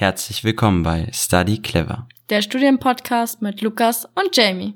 Herzlich willkommen bei Study Clever. Der Studienpodcast mit Lukas und Jamie.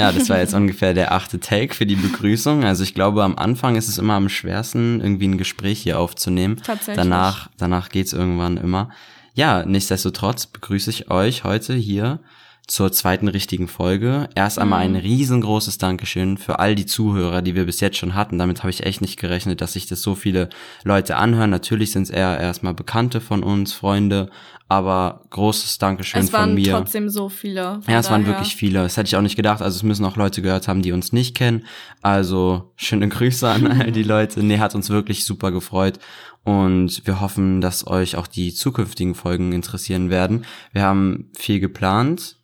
Ja, das war jetzt ungefähr der achte Take für die Begrüßung. Also ich glaube, am Anfang ist es immer am schwersten, irgendwie ein Gespräch hier aufzunehmen. Tatsächlich. Danach, danach geht's irgendwann immer. Ja, nichtsdestotrotz begrüße ich euch heute hier zur zweiten richtigen Folge. Erst einmal ein riesengroßes Dankeschön für all die Zuhörer, die wir bis jetzt schon hatten. Damit habe ich echt nicht gerechnet, dass sich das so viele Leute anhören. Natürlich sind es eher erstmal Bekannte von uns, Freunde, aber großes Dankeschön Es waren von mir. trotzdem so viele. Ja, es waren daher. wirklich viele. Das hätte ich auch nicht gedacht. Also es müssen auch Leute gehört haben, die uns nicht kennen. Also schöne Grüße an all die Leute. Nee, hat uns wirklich super gefreut. Und wir hoffen, dass euch auch die zukünftigen Folgen interessieren werden. Wir haben viel geplant.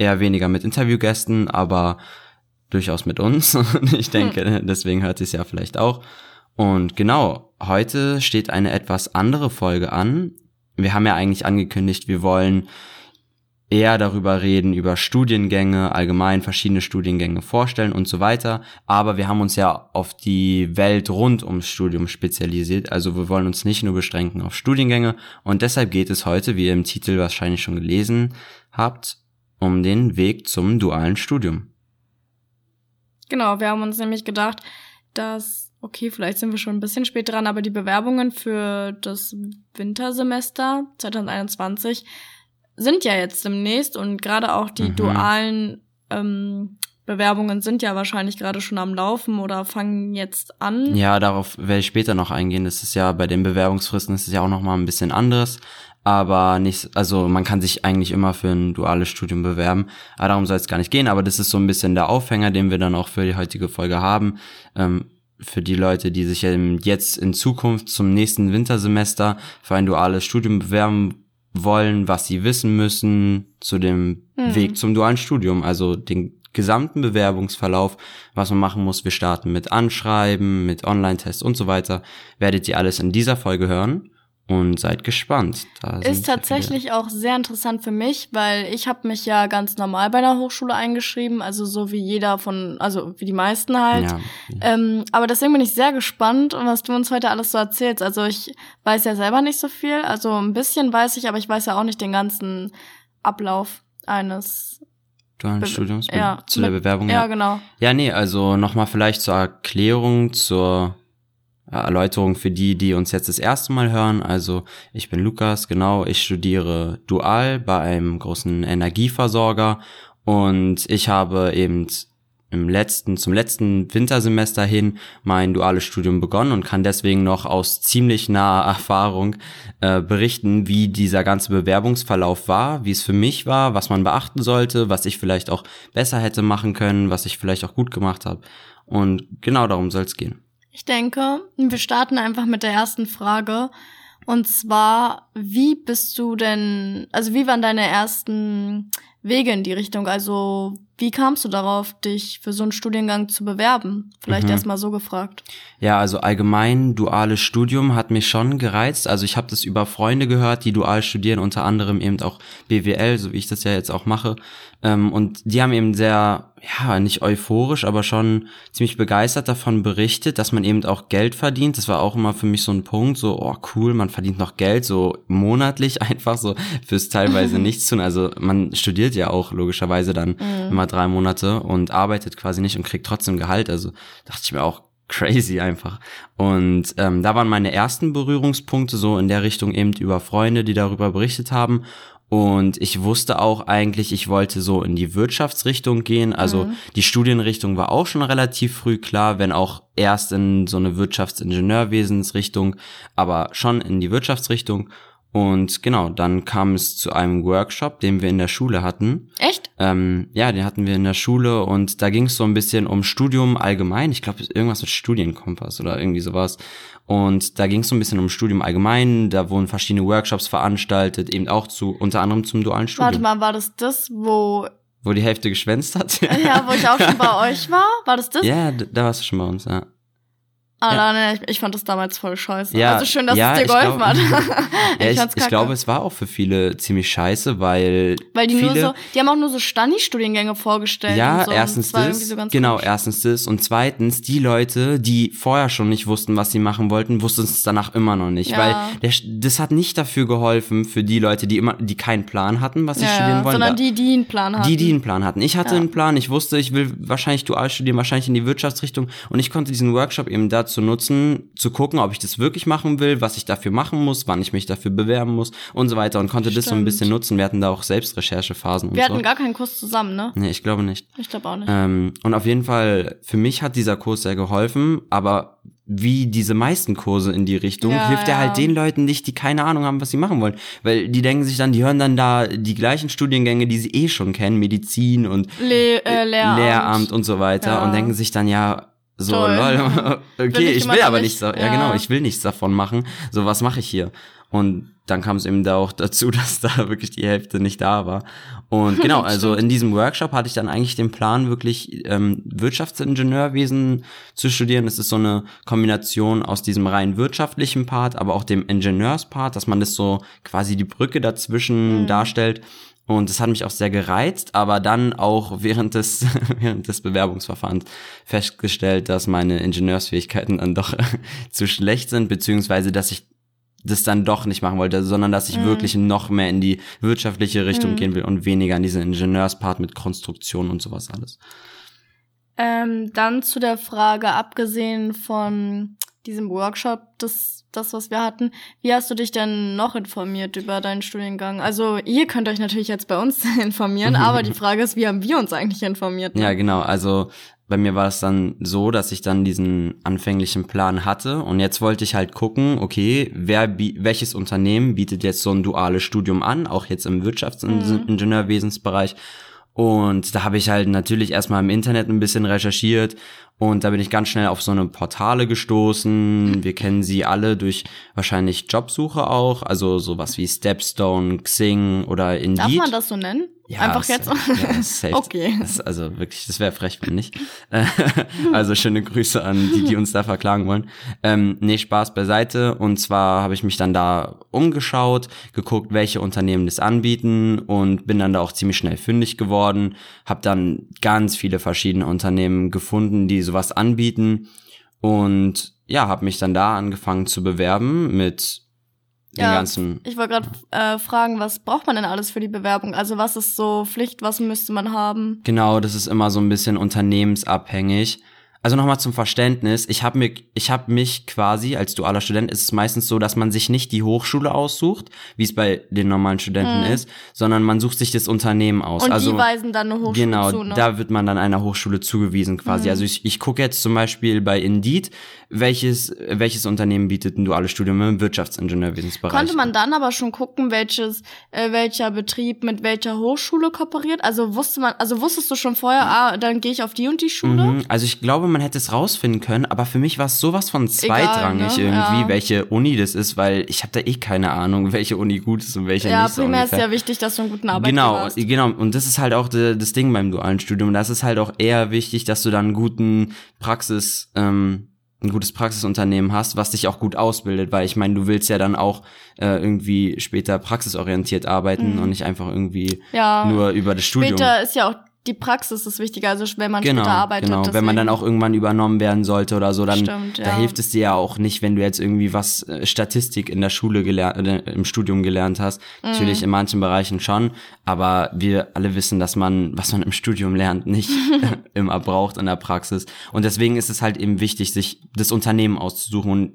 Eher weniger mit Interviewgästen, aber durchaus mit uns. Und ich denke, deswegen hört es ja vielleicht auch. Und genau, heute steht eine etwas andere Folge an. Wir haben ja eigentlich angekündigt, wir wollen eher darüber reden, über Studiengänge, allgemein verschiedene Studiengänge vorstellen und so weiter. Aber wir haben uns ja auf die Welt rund ums Studium spezialisiert. Also wir wollen uns nicht nur beschränken auf Studiengänge. Und deshalb geht es heute, wie ihr im Titel wahrscheinlich schon gelesen habt, um den Weg zum dualen Studium. Genau, wir haben uns nämlich gedacht, dass, okay, vielleicht sind wir schon ein bisschen spät dran, aber die Bewerbungen für das Wintersemester 2021 sind ja jetzt demnächst und gerade auch die Mhm. dualen ähm, Bewerbungen sind ja wahrscheinlich gerade schon am Laufen oder fangen jetzt an. Ja, darauf werde ich später noch eingehen. Das ist ja bei den Bewerbungsfristen ist es ja auch noch mal ein bisschen anderes. Aber nicht, also man kann sich eigentlich immer für ein duales Studium bewerben. Aber darum soll es gar nicht gehen. Aber das ist so ein bisschen der Aufhänger, den wir dann auch für die heutige Folge haben. Ähm, für die Leute, die sich jetzt in Zukunft zum nächsten Wintersemester für ein duales Studium bewerben wollen, was sie wissen müssen zu dem Hm. Weg zum dualen Studium. Also den gesamten Bewerbungsverlauf, was man machen muss. Wir starten mit Anschreiben, mit Online-Tests und so weiter. Werdet ihr alles in dieser Folge hören und seid gespannt. Da Ist tatsächlich auch sehr interessant für mich, weil ich habe mich ja ganz normal bei einer Hochschule eingeschrieben, also so wie jeder von, also wie die meisten halt. Ja, Ähm, aber deswegen bin ich sehr gespannt, was du uns heute alles so erzählst. Also ich weiß ja selber nicht so viel, also ein bisschen weiß ich, aber ich weiß ja auch nicht den ganzen Ablauf eines. dualen Studiums ja, zu der Bewerbung. Ja, genau. Ja, nee, also nochmal vielleicht zur Erklärung, zur Erläuterung für die, die uns jetzt das erste Mal hören. Also ich bin Lukas, genau, ich studiere dual bei einem großen Energieversorger und ich habe eben im letzten, zum letzten Wintersemester hin mein duales Studium begonnen und kann deswegen noch aus ziemlich naher Erfahrung äh, berichten, wie dieser ganze Bewerbungsverlauf war, wie es für mich war, was man beachten sollte, was ich vielleicht auch besser hätte machen können, was ich vielleicht auch gut gemacht habe. Und genau darum soll es gehen. Ich denke, wir starten einfach mit der ersten Frage. Und zwar, wie bist du denn, also wie waren deine ersten Wege in die Richtung? Also, wie kamst du darauf, dich für so einen Studiengang zu bewerben? Vielleicht Mhm. erst mal so gefragt. Ja, also allgemein duales Studium hat mich schon gereizt. Also ich habe das über Freunde gehört, die dual studieren, unter anderem eben auch BWL, so wie ich das ja jetzt auch mache. Ähm, und die haben eben sehr, ja, nicht euphorisch, aber schon ziemlich begeistert davon berichtet, dass man eben auch Geld verdient. Das war auch immer für mich so ein Punkt, so, oh cool, man verdient noch Geld, so monatlich einfach so fürs teilweise nichts tun. Also man studiert ja auch logischerweise dann immer drei Monate und arbeitet quasi nicht und kriegt trotzdem Gehalt. Also dachte ich mir auch, crazy einfach. Und ähm, da waren meine ersten Berührungspunkte so in der Richtung eben über Freunde, die darüber berichtet haben. Und ich wusste auch eigentlich, ich wollte so in die Wirtschaftsrichtung gehen. Also die Studienrichtung war auch schon relativ früh klar, wenn auch erst in so eine Wirtschaftsingenieurwesensrichtung, aber schon in die Wirtschaftsrichtung. Und genau, dann kam es zu einem Workshop, den wir in der Schule hatten. Echt? Ähm, ja, den hatten wir in der Schule und da ging es so ein bisschen um Studium allgemein. Ich glaube, irgendwas mit Studienkompass oder irgendwie sowas. Und da ging es so ein bisschen um Studium allgemein. Da wurden verschiedene Workshops veranstaltet, eben auch zu, unter anderem zum dualen Studium. Warte mal, war das das, wo, Wo die Hälfte geschwänzt hat. ja, wo ich auch schon bei euch war? War das das? Ja, da warst du schon bei uns, ja. Ah, ja. nein, ich, ich, fand das damals voll scheiße. Ja, also schön, dass ja, es dir geholfen glaub, hat. ich, ja, ich, ich glaube, es war auch für viele ziemlich scheiße, weil weil die viele, nur so, die haben auch nur so Stani-Studiengänge vorgestellt. Ja, so, erstens das, so genau, komisch. erstens das und zweitens die Leute, die vorher schon nicht wussten, was sie machen wollten, wussten es danach immer noch nicht, weil der, das hat nicht dafür geholfen für die Leute, die immer, die keinen Plan hatten, was sie studieren wollen. sondern Da- die, die einen Plan hatten. die, die einen Plan hatten. Ich hatte einen Plan, ich wusste, ich will wahrscheinlich dual studieren, wahrscheinlich in die Wirtschaftsrichtung und ich konnte diesen Workshop eben dazu nutzen, zu gucken, ob ich das wirklich machen will, was ich dafür machen muss, wann ich mich dafür bewerben muss und so weiter und konnte das so ein Stimmt. bisschen nutzen. Wir hatten da auch Selbstrecherchephasen und Wir so. hatten gar keinen Kurs zusammen, ne? nee, ich glaube nicht. Ich glaube auch nicht. Ähm, und auf jeden Fall, für mich hat dieser Kurs sehr geholfen, aber wie diese meisten Kurse in die Richtung, Ja, hilft er ja. halt den Leuten nicht, die keine Ahnung haben, was sie machen wollen. Weil die denken sich dann, die hören dann da die gleichen Studiengänge, die sie eh schon kennen, Medizin und Le äh, Lehramt. Lehramt und so weiter Ja. und denken sich dann, ja, so, Toll. lol, Will okay, ich ich will aber nicht. nichts, ja. Ja. genau, ich will nichts davon machen. So, was mache ich hier? Und dann kam es eben da auch dazu, dass da wirklich die Hälfte nicht da war. Und genau, also in diesem Workshop hatte ich dann eigentlich den Plan, wirklich ähm, Wirtschaftsingenieurwesen zu studieren. Es ist so eine Kombination aus diesem rein wirtschaftlichen Part, aber auch dem Ingenieurspart, dass man das so quasi die Brücke dazwischen Mhm. darstellt. Und das hat mich auch sehr gereizt, aber dann auch während des, während des Bewerbungsverfahrens festgestellt, dass meine Ingenieursfähigkeiten dann doch zu schlecht sind, beziehungsweise dass ich das dann doch nicht machen wollte, sondern dass ich Mhm. wirklich noch mehr in die wirtschaftliche Richtung Mhm. gehen will und weniger in diesen Ingenieurspart mit Konstruktion und sowas alles. Ähm, dann zu der Frage, abgesehen von diesem Workshop, das, das, was wir hatten, wie hast du dich denn noch informiert über deinen Studiengang? Also, ihr könnt euch natürlich jetzt bei uns informieren, aber die Frage ist, wie haben wir uns eigentlich informiert? ne? Ja, genau. Also bei mir war es dann so, dass ich dann diesen anfänglichen Plan hatte und jetzt wollte ich halt gucken, okay, wer welches Unternehmen bietet jetzt so ein duales Studium an, auch jetzt im Wirtschaftsingenieurwesensbereich. Und da habe ich halt natürlich erstmal im Internet ein bisschen recherchiert und da bin ich ganz schnell auf so eine Portale gestoßen. Wir kennen sie alle durch wahrscheinlich Jobsuche auch, also sowas wie Stepstone, Xing oder Indeed. Darf man das so nennen? Einfach safe. jetzt? Ja, safe. Okay. Das, also wirklich, das wäre frech, wenn nicht. Also schöne Grüße an die, die uns da verklagen wollen. Ähm, nee, Spaß beiseite. Und zwar habe ich mich dann da umgeschaut, geguckt, welche Unternehmen das anbieten und bin dann da auch ziemlich schnell fündig geworden. Habe dann ganz viele verschiedene Unternehmen gefunden, die sowas anbieten. Und ja, habe mich dann da angefangen zu bewerben mit den Ja, ganzen Ich wollte gerade äh, fragen, was braucht man denn alles für die Bewerbung? Also, was ist so Pflicht, was müsste man haben? Genau, das ist immer so ein bisschen unternehmensabhängig. Also nochmal zum Verständnis, ich habe mich, ich hab mich quasi, als dualer Student ist es meistens so, dass man sich nicht die Hochschule aussucht, wie es bei den normalen Studenten ist, sondern man sucht sich das Unternehmen aus. Mhm. Und also die weisen dann eine Hochschule genau, zu, ne? da wird man dann einer Hochschule zugewiesen quasi. Mhm. Also ich, ich gucke jetzt zum Beispiel bei Indeed, welches, welches Unternehmen bietet ein duales Studium im Wirtschaftsingenieurwesensbereich. Konnte man dann aber schon gucken, welches, äh, welcher Betrieb mit welcher Hochschule kooperiert? Also wusste man, also wusstest du schon vorher, ah, dann gehe ich auf die und die Schule? Mhm, Also ich glaube, man hätte es rausfinden können, aber für mich war es sowas von zweitrangig ne? irgendwie, Ja. welche Uni das ist, weil ich habe da eh keine Ahnung, welche Uni gut ist und welche Ja, nicht so primär ist ja wichtig, dass du einen guten Arbeitgeber Genau, hast. genau. Und das ist halt auch de, das Ding beim dualen Studium. Das ist halt auch eher wichtig, dass du dann einen guten Praxis, ähm, ein gutes Praxisunternehmen hast, was dich auch gut ausbildet, weil ich meine, du willst ja dann auch äh, irgendwie später praxisorientiert arbeiten und nicht einfach irgendwie Mhm. Ja. nur über das Studium. Später ist ja auch die Praxis das Wichtige, also wenn man Genau, später arbeitet. genau. Wenn man dann deswegen. auch irgendwann übernommen werden sollte oder so, dann Stimmt, da ja. hilft es dir ja auch nicht, wenn du jetzt irgendwie was äh, Statistik in der Schule gelernt, im Studium gelernt hast. Mhm. Natürlich in manchen Bereichen schon, aber wir alle wissen, dass man, was man im Studium lernt, nicht immer braucht in der Praxis. Und deswegen ist es halt eben wichtig, sich das Unternehmen auszusuchen und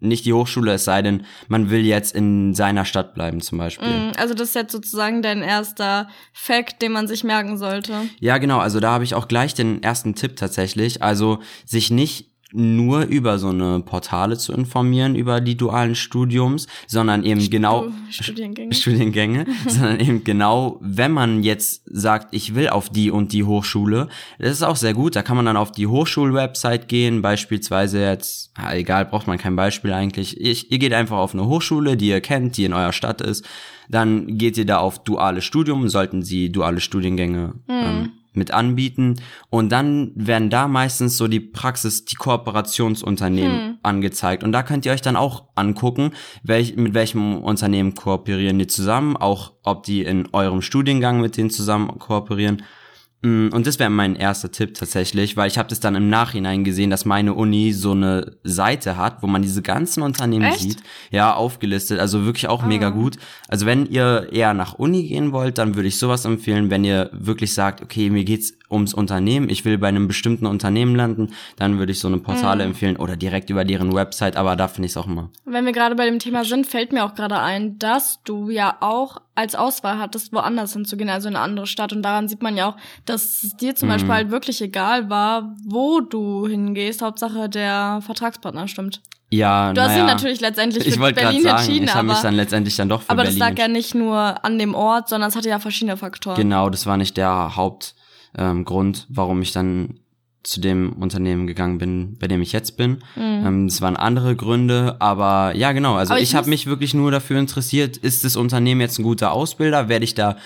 nicht die Hochschule, es sei denn, man will jetzt in seiner Stadt bleiben zum Beispiel. Mhm, Also das ist jetzt sozusagen dein erster Fact, den man sich merken sollte. Ja, genau. Also da habe ich auch gleich den ersten Tipp tatsächlich. Also sich nicht nur über so eine Portale zu informieren über die dualen Studiums, sondern eben genau Stu- Studiengänge. Studiengänge, sondern eben genau, wenn man jetzt sagt, ich will auf die und die Hochschule, das ist auch sehr gut. Da kann man dann auf die Hochschulwebsite gehen, beispielsweise jetzt, egal, braucht man kein Beispiel eigentlich. Ich, ihr geht einfach auf eine Hochschule, die ihr kennt, die in eurer Stadt ist. Dann geht ihr da auf duales Studium, sollten sie duale Studiengänge ähm, mit anbieten. Und dann werden da meistens so die Praxis, die Kooperationsunternehmen Hm. angezeigt. Und da könnt ihr euch dann auch angucken, welch, mit welchem Unternehmen kooperieren die zusammen, auch ob die in eurem Studiengang mit denen zusammen kooperieren. Mm, Und das wäre mein erster Tipp tatsächlich, weil ich habe das dann im Nachhinein gesehen, dass meine Uni so eine Seite hat, wo man diese ganzen Unternehmen Echt? sieht. Ja, aufgelistet. Also wirklich auch mega Ah. gut. Also wenn ihr eher nach Uni gehen wollt, dann würde ich sowas empfehlen. Wenn ihr wirklich sagt, okay, mir geht's ums Unternehmen, ich will bei einem bestimmten Unternehmen landen, dann würde ich so eine Portale Mhm. empfehlen oder direkt über deren Website, aber da finde ich es auch immer. Wenn wir gerade bei dem Thema sind, fällt mir auch gerade ein, dass du ja auch als Auswahl hattest, woanders hinzugehen, also in eine andere Stadt. Und daran sieht man ja auch, dass es dir zum Mhm. Beispiel halt wirklich egal war, wo du hingehst. Hauptsache der Vertragspartner stimmt. Ja, Du hast naja, dich natürlich letztendlich ich für gerade Berlin sagen, entschieden, ich habe mich aber, dann letztendlich dann doch für aber das Berlin lag entschieden. ja nicht nur an dem Ort, sondern es hatte ja verschiedene Faktoren. Genau, das war nicht der Hauptgrund, ähm, Grund, warum ich dann zu dem Unternehmen gegangen bin, bei dem ich jetzt bin. Ähm, es waren andere Gründe, aber ja, genau. Also Mhm. Aber ich ich, habe mich wirklich nur dafür interessiert, ist das Unternehmen jetzt ein guter Ausbilder? Werde ich da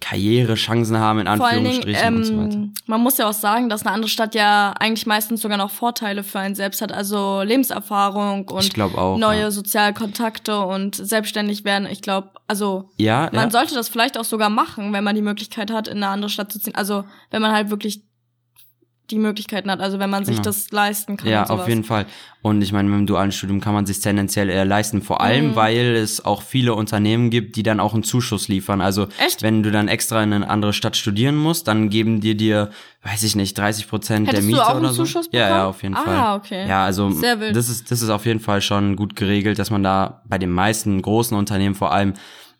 Karrierechancen haben, in allen Dingen, Anführungsstrichen und so weiter? ähm, man muss ja auch sagen, dass eine andere Stadt ja eigentlich meistens sogar noch Vorteile für einen selbst hat, also Lebenserfahrung und auch. neue ja. Sozialkontakte und selbstständig werden. Ich glaube, also Ja, man ja. sollte das vielleicht auch sogar machen, wenn man die Möglichkeit hat, in eine andere Stadt zu ziehen. Also wenn man halt wirklich die Möglichkeiten hat, also wenn man sich Genau. das leisten kann. Ja, auf jeden Fall. Und ich meine, mit dem dualen Studium kann man sich tendenziell eher leisten, vor allem, Mhm. weil es auch viele Unternehmen gibt, die dann auch einen Zuschuss liefern. Also Echt? wenn du dann extra in eine andere Stadt studieren musst, dann geben die dir, weiß ich nicht, 30 Prozent der Hättest du Miete auch einen oder so. Zuschuss ja, ja, bekommen? auf jeden Ah, Fall. okay. Ja, also Sehr wild. das ist das ist auf jeden Fall schon gut geregelt, dass man da bei den meisten großen Unternehmen vor allem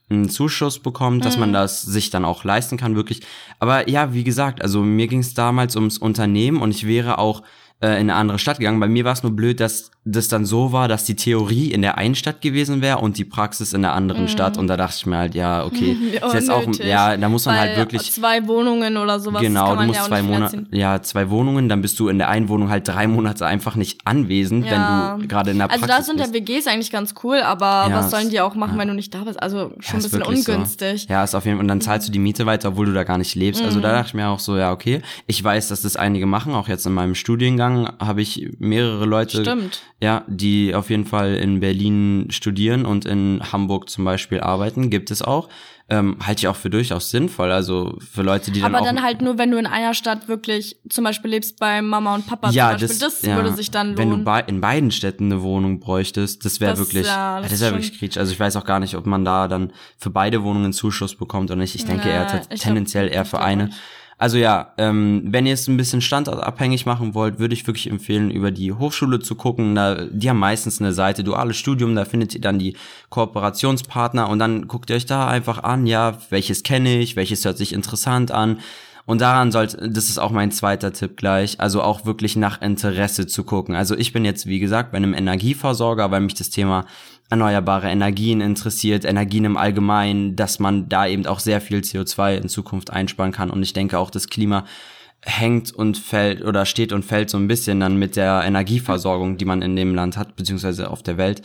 einen Zuschuss bekommt, dass Mhm. man das sich dann auch leisten kann, wirklich. Aber ja, wie gesagt, also mir ging es damals ums Unternehmen und ich wäre auch äh, in eine andere Stadt gegangen. Bei mir war es nur blöd, dass das dann so war, dass die Theorie in der einen Stadt gewesen wäre und die Praxis in der anderen Stadt. Und da dachte ich mir halt, ja, okay, Wie ist jetzt auch, ja, da muss man Weil halt wirklich zwei Wohnungen oder sowas genau, du musst ja zwei Monate, ja, zwei Wohnungen, dann bist du in der einen Wohnung halt drei Monate einfach nicht anwesend, Ja. wenn du gerade in der Also Praxis da sind ja. WGs eigentlich ganz cool, aber Ja, was sollen die auch machen, ja. wenn du nicht da bist? Also schon Ja, ein bisschen wirklich so. ungünstig. Ja, ist auf jeden Fall. Und dann zahlst du die Miete weiter, obwohl du da gar nicht lebst. Also Mhm. da dachte ich mir auch so, ja, okay. Ich weiß, dass das einige machen. Auch jetzt in meinem Studiengang habe ich mehrere Leute, Stimmt. Ja, die auf jeden Fall in Berlin studieren und in Hamburg zum Beispiel arbeiten. Gibt es auch. Ähm, halte ich auch für durchaus sinnvoll. Also für Leute, die dann Aber dann halt nur, wenn du in einer Stadt wirklich zum Beispiel lebst bei Mama und Papa ja, zum Beispiel. Das, ja, würde sich dann lohnen. Wenn du bei, in beiden Städten eine Wohnung bräuchtest, das wäre Das- wirklich, ja, ja, das das, wäre wirklich kritisch. Also ich weiß auch gar nicht, ob man da dann für beide Wohnungen Zuschuss bekommt oder nicht. Ich denke Ja, eher tendenziell eher für eine. nicht. Also ja, ähm, wenn ihr es ein bisschen standortabhängig machen wollt, würde ich wirklich empfehlen, über die Hochschule zu gucken. Da, die haben meistens eine Seite, duales Studium, da findet ihr dann die Kooperationspartner und dann guckt ihr euch da einfach an, ja, welches kenne ich, welches hört sich interessant an. Und daran sollte, das ist auch mein zweiter Tipp gleich, also auch wirklich nach Interesse zu gucken. Also ich bin jetzt, wie gesagt, bei einem Energieversorger, weil mich das Thema erneuerbare Energien interessiert, Energien im Allgemeinen, dass man da eben auch sehr viel CO2 in Zukunft einsparen kann. Und ich denke auch, das Klima hängt und fällt oder steht und fällt so ein bisschen dann mit der Energieversorgung, die man in dem Land hat, beziehungsweise auf der Welt.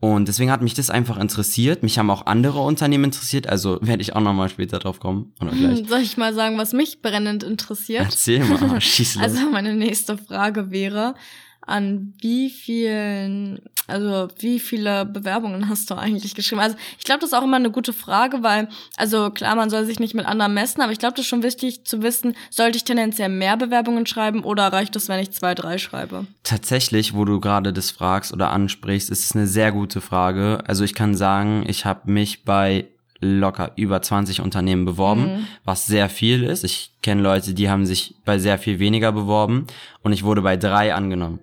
Und deswegen hat mich das einfach interessiert. Mich haben auch andere Unternehmen interessiert, also werde ich auch nochmal später drauf kommen. Oder gleich. Soll ich mal sagen, was mich brennend interessiert? Erzähl mal, schieß los. Also meine nächste Frage wäre, an wie vielen, also wie viele Bewerbungen hast du eigentlich geschrieben? Also ich glaube, das ist auch immer eine gute Frage, weil, also klar, man soll sich nicht mit anderen messen, aber ich glaube, das ist schon wichtig zu wissen, sollte ich tendenziell mehr Bewerbungen schreiben oder reicht es, wenn ich zwei, drei schreibe? Tatsächlich, wo du gerade das fragst oder ansprichst, ist es eine sehr gute Frage. Also ich kann sagen, ich habe mich bei locker über 20 Unternehmen beworben, Mhm. was sehr viel ist. Ich kenne Leute, die haben sich bei sehr viel weniger beworben und ich wurde bei drei angenommen.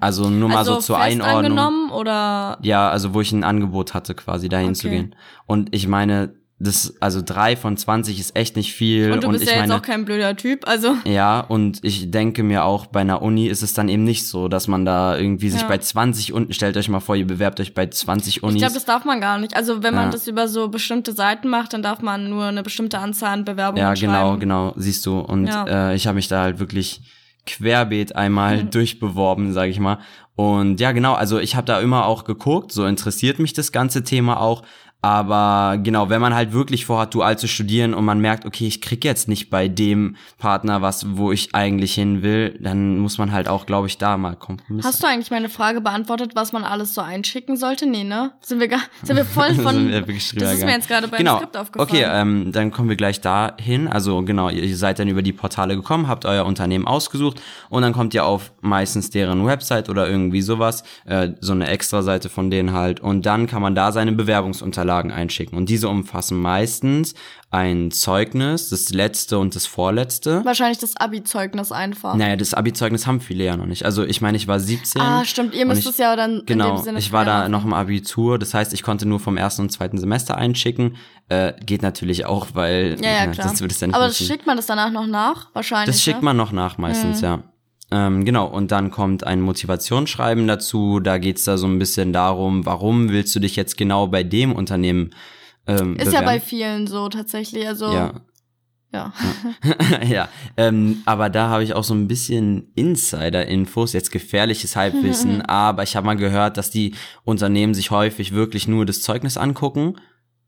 Also nur mal also so zur Einordnung. oder Ja, also wo ich ein Angebot hatte, quasi dahin Okay. zu gehen. Und ich meine, das, also drei von 20 ist echt nicht viel. und du bist ich ja jetzt meine, auch kein blöder Typ, also ja, und ich denke mir auch, bei einer Uni ist es dann eben nicht so, dass man da irgendwie sich Ja. bei 20 unten, stellt euch mal vor, ihr bewerbt euch bei 20 Unis. ich glaube, das darf man gar nicht. Also wenn man Ja. das über so bestimmte Seiten macht, dann darf man nur eine bestimmte Anzahl an Bewerbungen ja, genau, schreiben. genau, siehst du. Und Ja. äh, ich habe mich da halt wirklich querbeet einmal Mhm. durchbeworben, sage ich mal. Und ja, genau, also ich habe da immer auch geguckt, so interessiert mich das ganze Thema auch. Aber genau, wenn man halt wirklich vorhat, dual zu studieren und man merkt, okay, ich krieg jetzt nicht bei dem Partner was, wo ich eigentlich hin will, dann muss man halt auch, glaube ich, da mal Kompromisse. Hast du eigentlich meine Frage beantwortet, was man alles so einschicken sollte? Nee, ne? Sind wir, gar, sind wir voll von. Wir das ist mir jetzt gerade beim genau. Skript aufgefallen. Okay, ähm, dann kommen wir gleich dahin. Also genau, ihr seid dann über die Portale gekommen, habt euer Unternehmen ausgesucht und dann kommt ihr auf meistens deren Website oder irgendwie sowas, äh, so eine Extra-Seite von denen halt. Und dann kann man da seine Bewerbungsunterlagen einschicken. Und diese umfassen meistens ein Zeugnis, das letzte und das vorletzte. Wahrscheinlich das Abi-Zeugnis einfach. Naja, das Abi-Zeugnis haben viele ja noch nicht. Also ich meine, ich war 17. Ah, stimmt. Ihr müsst ich- es ja dann in Genau, dem Sinne ich war da noch im Abitur, das heißt, ich konnte nur vom ersten und zweiten Semester einschicken. Äh, geht natürlich auch, weil Ja, ja, äh, klar. das würde es dann nicht Aber schickt man das danach noch nach? Wahrscheinlich. Das schickt ne? man noch nach meistens, ja. Ähm, genau, und dann kommt ein Motivationsschreiben dazu. Da geht's da so ein bisschen darum, warum willst du dich jetzt genau bei dem Unternehmen ähm, Ist ja bewerben? bei vielen so tatsächlich. Also, Ja, ja. ja, ähm, aber da habe ich auch so ein bisschen Insider-Infos, jetzt gefährliches Halbwissen, aber ich habe mal gehört, dass die Unternehmen sich häufig wirklich nur das Zeugnis angucken,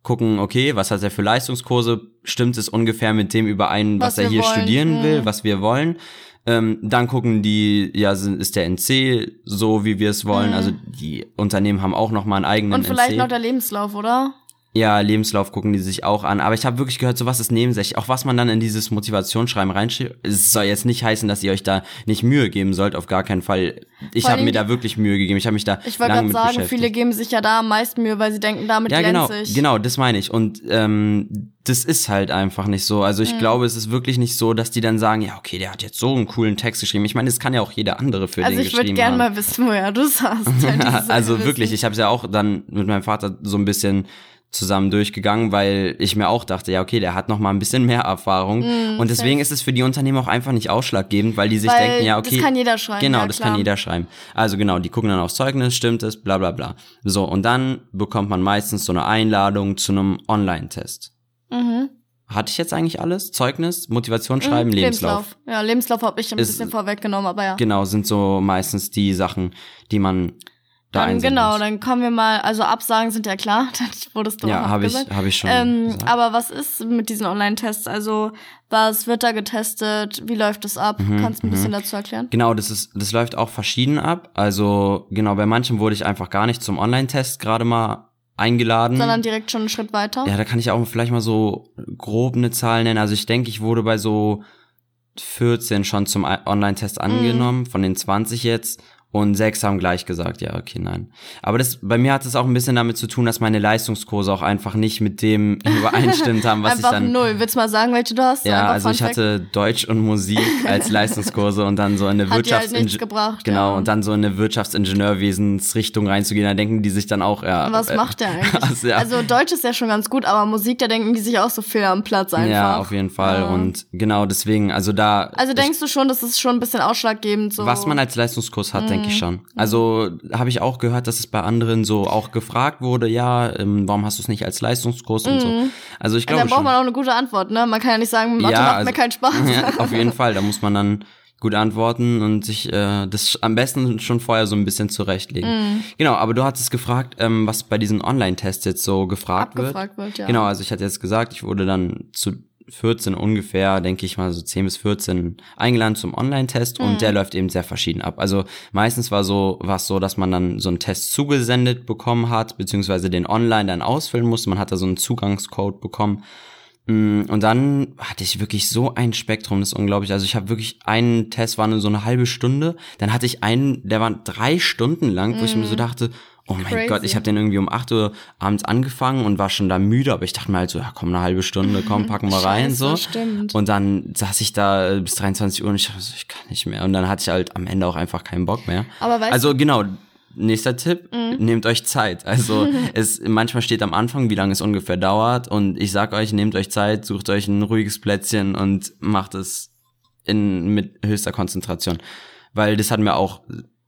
gucken, okay, was hat er für Leistungskurse, stimmt es ungefähr mit dem überein, was, Was er hier wollen, studieren will, mhm. was wir wollen. Ähm, dann gucken die, ja, sind, ist der NC so, wie wir es wollen. Mhm. Also die Unternehmen haben auch noch mal einen eigenen Und vielleicht NC. noch der Lebenslauf, oder? Ja, Lebenslauf gucken die sich auch an. Aber ich habe wirklich gehört, sowas ist nebensächlich. Auch was man dann in dieses Motivationsschreiben reinschreibt. Es soll jetzt nicht heißen, dass ihr euch da nicht Mühe geben sollt, auf gar keinen Fall. Ich habe mir da wirklich Mühe gegeben. Ich habe mich da Ich wollte gerade sagen, viele geben sich ja da am meisten Mühe, weil sie denken, damit ja, genau, glänze ich. genau, das meine ich. Und ähm, das ist halt einfach nicht so. Also Mhm. ich glaube, es ist wirklich nicht so, dass die dann sagen, ja, okay, der hat jetzt so einen coolen Text geschrieben. Ich meine, das kann ja auch jeder andere für Also den ich würde geschrieben gerne mal wissen, woher du es hast. es also wirklich, ich habe es ja auch dann mit meinem Vater so ein bisschen zusammen durchgegangen, weil ich mir auch dachte, ja okay, der hat noch mal ein bisschen mehr Erfahrung und deswegen ist es für die Unternehmen auch einfach nicht ausschlaggebend, weil die sich Mm, Weil denken, ja okay, das kann jeder schreiben, genau, ja, das kann jeder schreiben. Also genau, die gucken dann aufs Zeugnis, stimmt es, bla bla bla. So und dann bekommt man meistens so eine Einladung zu einem Online-Test. Mhm. Hatte ich jetzt eigentlich alles? Zeugnis, Motivationsschreiben, Mhm, Lebenslauf. Ja, Lebenslauf habe ich ein Ist- bisschen vorweggenommen, aber ja. Genau, sind so meistens die Sachen, die man da Dann, genau, dann kommen wir mal, also Absagen sind ja klar, das wurdest du Ja, auch habe ich, abgesagt. habe ich schon. Ähm, gesagt. aber was ist mit diesen Online-Tests? Also, was wird da getestet? Wie läuft das ab? Mhm, Kannst du ein bisschen dazu erklären? Genau, das ist, das läuft auch verschieden ab. Also genau, bei manchen wurde ich einfach gar nicht zum Online-Test gerade mal eingeladen. Sondern direkt schon einen Schritt weiter? ja, da kann ich auch vielleicht mal so grob eine Zahl nennen. Also ich denke, ich wurde bei so 14 schon zum Online-Test Mhm. angenommen, von den 20 jetzt. Und sechs haben gleich gesagt, ja, okay, nein. Aber das, bei mir hat es auch ein bisschen damit zu tun, dass meine Leistungskurse auch einfach nicht mit dem übereinstimmt haben, was ich dann. null. Willst du mal sagen, welche du hast? Ja, also ich hatte Deutsch und Musik als Leistungskurse und dann so eine Hat dir halt. Genau, ja. und dann so in eine Wirtschaftsingenieurwesensrichtung reinzugehen, da denken die sich dann auch, ja. Was äh, macht der eigentlich? also, ja. Also Deutsch ist ja schon ganz gut, aber Musik, da denken die sich auch so viel am Platz einfach. Ja, auf jeden Fall. Ja. Und genau deswegen, also da. Also denkst du schon, das ist schon ein bisschen ausschlaggebend so? was man als Leistungskurs hat, denke ich Mhm. schon. Also habe ich auch gehört, dass es bei anderen so auch gefragt wurde, ja, ähm, warum hast du es nicht als Leistungskurs und so. Also ich Mhm. Dann glaube braucht schon. man auch eine gute Antwort, ne? Man kann ja nicht sagen, Mathe macht also- mir keinen Spaß. Ja, auf jeden Fall, da muss man dann gut antworten und sich äh, das am besten schon vorher so ein bisschen zurechtlegen. Mhm. Genau, aber du hattest gefragt, ähm, was bei diesen Online-Tests jetzt so gefragt wird. Abgefragt wird, ja. Genau, also ich hatte jetzt gesagt, ich wurde dann zu 14 ungefähr, denke ich mal so 10 bis 14 eingeladen zum Online-Test und Mhm. der läuft eben sehr verschieden ab. Also meistens war so war es so, dass man dann so einen Test zugesendet bekommen hat, beziehungsweise den online dann ausfüllen musste. Man hat da so einen Zugangscode bekommen. Mm, Und dann hatte ich wirklich so ein Spektrum, das ist unglaublich. Also ich habe wirklich einen Test, war nur so eine halbe Stunde. Dann hatte ich einen, der war drei Stunden lang, wo ich mir so dachte, oh mein Mhm. Crazy. Gott, ich habe den irgendwie um 8 Uhr abends angefangen und war schon da müde, aber ich dachte mir halt so, ja komm, eine halbe Stunde, komm, packen wir rein, so. stimmt. Und dann saß ich da äh, bis 23 Uhr und ich dachte so, ich kann nicht mehr. Und dann hatte ich halt am Ende auch einfach keinen Bock mehr. Aber weißt also genau, nächster Tipp, Mhm. nehmt euch Zeit. Also es manchmal steht am Anfang, wie lange es ungefähr dauert. Und ich sag euch, nehmt euch Zeit, sucht euch ein ruhiges Plätzchen und macht es in, mit höchster Konzentration. Weil das hat mir auch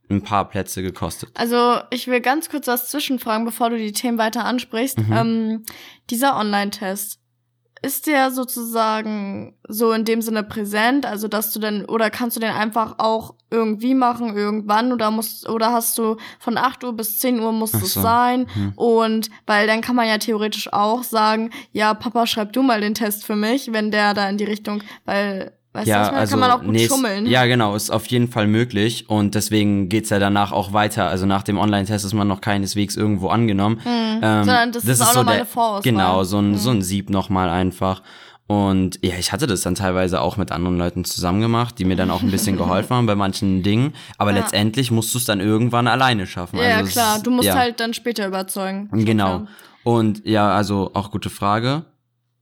ein paar Plätze gekostet. Also ich will ganz kurz was zwischenfragen, bevor du die Themen weiter ansprichst. Mhm. Ähm, dieser Online-Test, ist der sozusagen so in dem Sinne präsent, also dass du dann oder kannst du den einfach auch irgendwie machen irgendwann oder musst oder hast du von 8 Uhr bis 10 Uhr muss es so. sein hm. und weil dann kann man ja theoretisch auch sagen, ja, Papa, schreib du mal den Test für mich, wenn der da in die Richtung, weil Weißt ja, du, also, kann man auch gut nee, schummeln. Ja, genau, ist auf jeden Fall möglich und deswegen geht's ja danach auch weiter. Also nach dem Online-Test ist man noch keineswegs irgendwo angenommen. Mhm. Ähm, Sondern das, das ist, auch so nochmal eine Vorauswahl. Genau, so ein, mhm. so ein Sieb nochmal einfach. Und ja, ich hatte das dann teilweise auch mit anderen Leuten zusammen gemacht, die mir dann auch ein bisschen geholfen haben bei manchen Dingen. Aber ja. letztendlich musst du es dann irgendwann alleine schaffen. Ja, also klar, du musst ja. halt dann später überzeugen. Genau. Und ja, also auch gute Frage.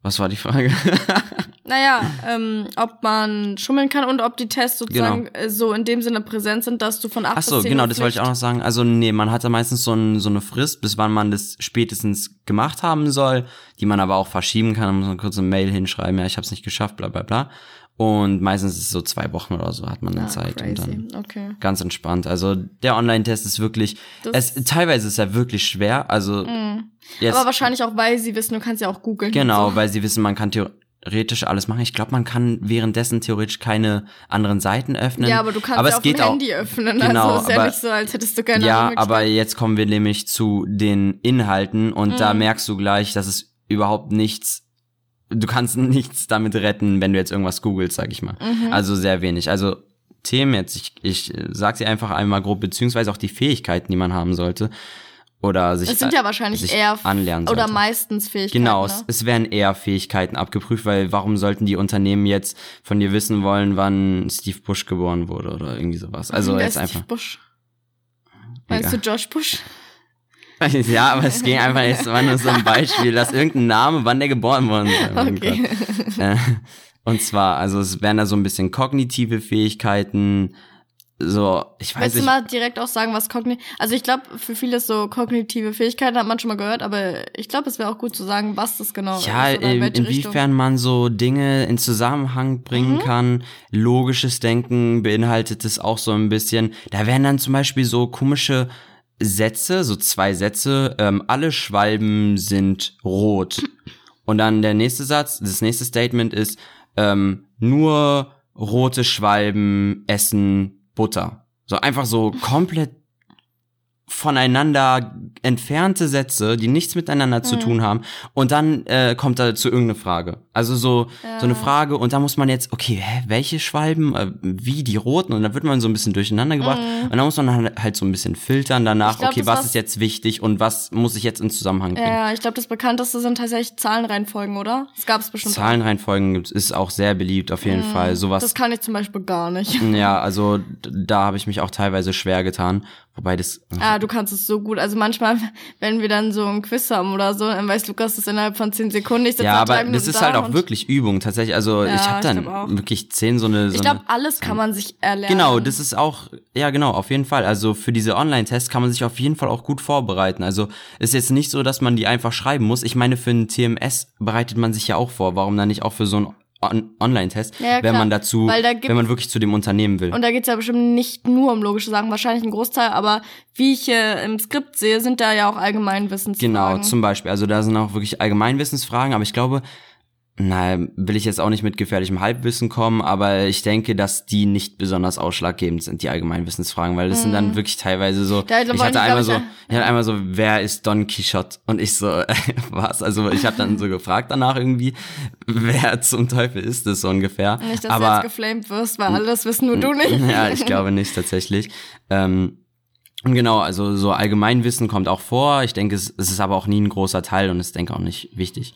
Was war die Frage? Naja, ähm, ob man schummeln kann und ob die Tests sozusagen genau. Äh, so in dem Sinne präsent sind, dass du von 8 Ach so, bis 10 genau, das wollte ich auch noch sagen. Also nee, man hat da meistens so, ein, so eine Frist, bis wann man das spätestens gemacht haben soll, die man aber auch verschieben kann. Da muss man kurz eine Mail hinschreiben, ja, ich habe es nicht geschafft, bla bla bla. Und meistens ist es so zwei Wochen oder so hat man dann ah, Zeit crazy. und dann okay. ganz entspannt. Also der Online-Test ist wirklich, es, teilweise ist er wirklich schwer. Also mm. jetzt, aber wahrscheinlich auch, weil sie wissen, du kannst ja auch googeln. Genau, so. weil sie wissen, man kann theoretisch alles machen. Ich glaube, man kann währenddessen theoretisch keine anderen Seiten öffnen. Ja, aber du kannst aber ja auf dem Handy öffnen. Genau, also ist ja aber, nicht so, als hättest du keine Ja, aber jetzt kommen wir nämlich zu den Inhalten und mhm. da merkst du gleich, dass es überhaupt nichts du kannst nichts damit retten, wenn du jetzt irgendwas googelst, sag ich mal. Mhm. Also sehr wenig. Also Themen jetzt, ich, ich sag sie einfach einmal grob, beziehungsweise auch die Fähigkeiten, die man haben sollte oder sich Es sind ja wahrscheinlich eher anlernen sollte. oder meistens Fähigkeiten. Genau, ne? es werden eher Fähigkeiten abgeprüft, weil warum sollten die Unternehmen jetzt von dir wissen wollen, wann Steve Bush geboren wurde oder irgendwie sowas? Also jetzt Steve einfach. Bush? Meinst du Josh Bush? Ja, aber es ging einfach, es war nur so ein Beispiel, dass irgendein Name, wann der geboren worden ist. Okay. Äh, und zwar, also es werden da so ein bisschen kognitive Fähigkeiten, so, ich weiß Willst nicht. du mal direkt auch sagen, was kognitiv, also ich glaube, für viele so kognitive Fähigkeiten hat man schon mal gehört, aber ich glaube, es wäre auch gut zu sagen, was das genau ja, ist. Ja, in, in inwiefern man so Dinge in Zusammenhang bringen mhm. kann. Logisches Denken beinhaltet es auch so ein bisschen. Da werden dann zum Beispiel so komische Sätze, so zwei Sätze, ähm, alle Schwalben sind rot. Und dann der nächste Satz, das nächste Statement ist, ähm, nur rote Schwalben essen Butter. So einfach so komplett voneinander entfernte Sätze, die nichts miteinander mhm. zu tun haben. Und dann äh, kommt da zu irgendeine Frage. Also so, ja. so eine Frage und da muss man jetzt, okay, hä, welche Schwalben, äh, wie die roten? Und dann wird man so ein bisschen durcheinander gebracht. Mhm. Und dann muss man halt so ein bisschen filtern danach, glaub, okay, was ist jetzt wichtig und was muss ich jetzt in Zusammenhang bringen. Ja, ich glaube, das bekannteste sind tatsächlich Zahlenreihenfolgen, oder? Das gab es bestimmt. Zahlenreihenfolgen ist auch sehr beliebt, auf jeden mhm. Fall. Sowas. Das kann ich zum Beispiel gar nicht. Ja, also da habe ich mich auch teilweise schwer getan. Wobei das. Ah, du kannst es so gut. Also manchmal, wenn wir dann so ein Quiz haben oder so, dann weiß Lukas das innerhalb von zehn Sekunden. Ich ja, aber das ist halt auch wirklich Übung tatsächlich. Also ja, ich habe dann wirklich zehn so eine. So ich glaube, alles kann man sich erlernen. Genau, das ist auch, ja genau, auf jeden Fall. Also für diese Online-Tests kann man sich auf jeden Fall auch gut vorbereiten. Also ist jetzt nicht so, dass man die einfach schreiben muss. Ich meine, für ein TMS bereitet man sich ja auch vor. Warum dann nicht auch für so ein On Online-Test, ja, wenn man dazu, da wenn man wirklich zu dem Unternehmen will. Und da geht's ja bestimmt nicht nur um logische Sachen, wahrscheinlich ein Großteil, aber wie ich äh, im Skript sehe, sind da ja auch Allgemeinwissensfragen. Genau, zum Beispiel. Also da sind auch wirklich Allgemeinwissensfragen, aber ich glaube, Nein, will ich jetzt auch nicht mit gefährlichem Halbwissen kommen, aber ich denke, dass die nicht besonders ausschlaggebend sind, die Allgemeinwissensfragen, weil das sind dann mhm. wirklich teilweise so. Da, ich hatte einmal so, ich hatte einmal so, wer ist Don Quixote? Und ich so, äh, was? Also ich habe dann so gefragt danach irgendwie, wer zum Teufel ist das so ungefähr? Nicht, dass aber, du jetzt geflamed wirst, weil alles wissen nur du nicht. ja, ich glaube nicht tatsächlich. Ähm, und genau, also so Allgemeinwissen kommt auch vor. Ich denke, es, es ist aber auch nie ein großer Teil und ist, denke auch nicht wichtig.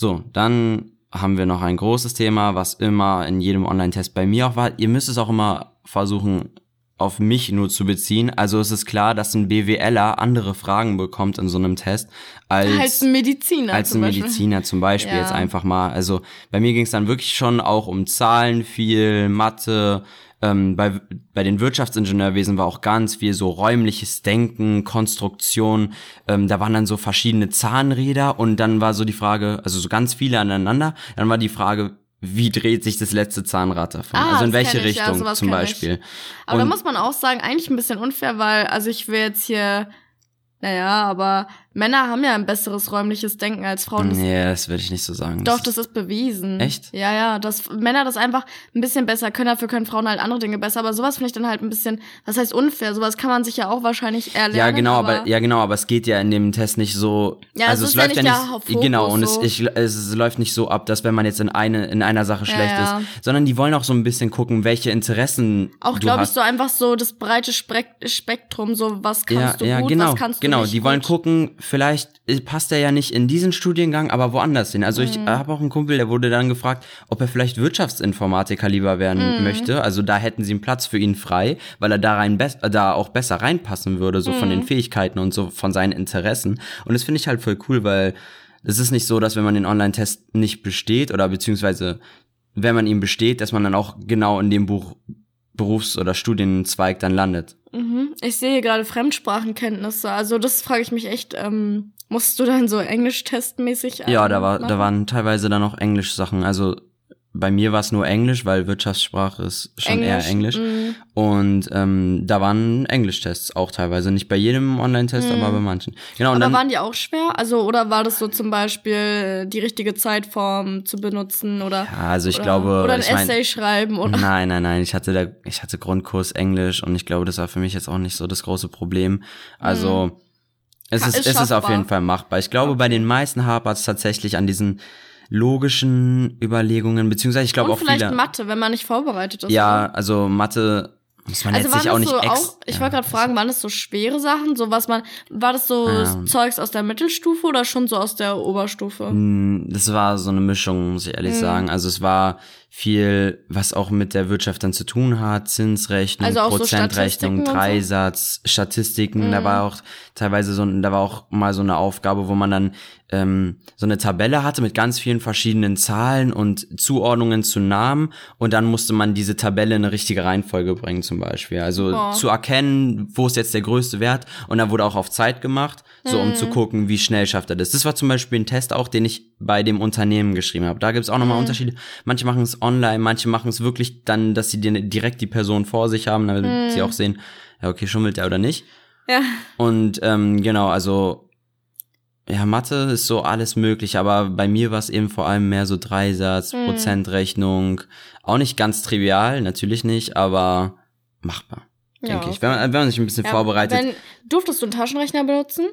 So, dann haben wir noch ein großes Thema, was immer in jedem Online-Test bei mir auch war. Ihr müsst es auch immer versuchen, auf mich nur zu beziehen. Also es ist klar, dass ein BWLer andere Fragen bekommt in so einem Test als, als ein Mediziner. Als ein Mediziner zum Beispiel ja. jetzt einfach mal. Also bei mir ging es dann wirklich schon auch um Zahlen viel, Mathe, ähm, bei, bei den Wirtschaftsingenieurwesen war auch ganz viel so räumliches Denken, Konstruktion. Ähm, da waren dann so verschiedene Zahnräder und dann war so die Frage, also so ganz viele aneinander. Dann war die Frage, wie dreht sich das letzte Zahnrad davon? Ah, also in welche Richtung ja, zum Beispiel? Ich. Aber und da muss man auch sagen, eigentlich ein bisschen unfair, weil, also ich will jetzt hier Naja, aber Männer haben ja ein besseres räumliches Denken als Frauen. Das, Nee, das würde ich nicht so sagen. Doch, das ist bewiesen. Echt? Ja, ja, dass Männer das einfach ein bisschen besser können, dafür können Frauen halt andere Dinge besser. Aber sowas finde ich dann halt ein bisschen, was heißt unfair? Sowas kann man sich ja auch wahrscheinlich erlernen. Ja, genau, aber, ja, genau, aber es geht ja in dem Test nicht so. Ja, also es es, ja läuft ja nicht nicht. der Hauptfokus genau, und so. es, ich, es läuft nicht so ab, dass wenn man jetzt in eine in einer Sache Ja, schlecht ja. ist, sondern die wollen auch so ein bisschen gucken, welche Interessen Auch, glaube ich, so einfach so das breite Spek Spektrum, so was kannst ja, du ja, gut, genau, was kannst du nicht die wollen gut. gucken, vielleicht äh, passt er ja nicht in diesen Studiengang, aber woanders hin. Also Mhm. ich habe auch einen Kumpel, der wurde dann gefragt, ob er vielleicht Wirtschaftsinformatiker lieber werden Mhm. möchte. Also da hätten sie einen Platz für ihn frei, weil er da rein äh, da auch besser reinpassen würde, so Mhm. von den Fähigkeiten und so von seinen Interessen. Und das finde ich halt voll cool, weil es ist nicht so, dass wenn man den Online-Test nicht besteht oder beziehungsweise wenn man ihn besteht, dass man dann auch genau in dem Buch Berufs- oder Studienzweig dann landet. Mhm. Ich sehe hier gerade Fremdsprachenkenntnisse. Also das frage ich mich echt, ähm, musst du dann so Englisch-testmäßig Ja, da war, machen? da waren teilweise dann auch Englisch-Sachen. Also bei mir war es nur Englisch, weil Wirtschaftssprache ist schon eher Englisch. mhm. Und ähm, da waren Englischtests auch teilweise. Nicht bei jedem Online-Test, aber bei manchen. Genau, und. Aber dann. waren die auch schwer? Also, oder war das so zum Beispiel die richtige Zeitform zu benutzen oder? ja, also ich oder, glaube. Oder ein ich mein, Essay schreiben oder? Nein, nein, nein. Ich hatte da, ich hatte Grundkurs Englisch und ich glaube, das war für mich jetzt auch nicht so das große Problem. Also es Ja, ist, ist es ist auf jeden Fall machbar. Ich glaube, bei den meisten hapert es tatsächlich an diesen logischen Überlegungen, beziehungsweise ich glaube Und auch vielleicht viele. Mathe, wenn man nicht vorbereitet ist. Ja, also Mathe muss man Also jetzt sich auch nicht so ex auch, ich ja. wollte gerade fragen, waren das so schwere Sachen, so was man, war das so Ja. Zeugs aus der Mittelstufe oder schon so aus der Oberstufe? Mm, Das war so eine Mischung, muss ich ehrlich Mhm. sagen. Also es war viel, was auch mit der Wirtschaft dann zu tun hat, Zinsrechnung, Also so Prozentrechnung, so? Dreisatz, Statistiken. Da Mhm. war auch teilweise so, da war auch mal so eine Aufgabe, wo man dann ähm, so eine Tabelle hatte mit ganz vielen verschiedenen Zahlen und Zuordnungen zu Namen und dann musste man diese Tabelle in eine richtige Reihenfolge bringen zum Beispiel. Also Boah. zu erkennen, wo ist jetzt der größte Wert und dann wurde auch auf Zeit gemacht, so um zu gucken, wie schnell schafft er das. Das war zum Beispiel ein Test auch, den ich bei dem Unternehmen geschrieben habe. Da gibt's auch nochmal Unterschiede. Manche machen es online, manche machen es wirklich dann, dass sie die- direkt die Person vor sich haben, damit sie auch sehen, ja okay, schummelt er oder nicht. Ja. Und ähm, genau, also ja, Mathe ist so alles möglich, aber bei mir war es eben vor allem mehr so Dreisatz, Mhm. Prozentrechnung. Auch nicht ganz trivial, natürlich nicht, aber machbar, denke Ja. ich. Wenn man, wenn man sich ein bisschen Ja, vorbereitet. Wenn, durftest du einen Taschenrechner benutzen?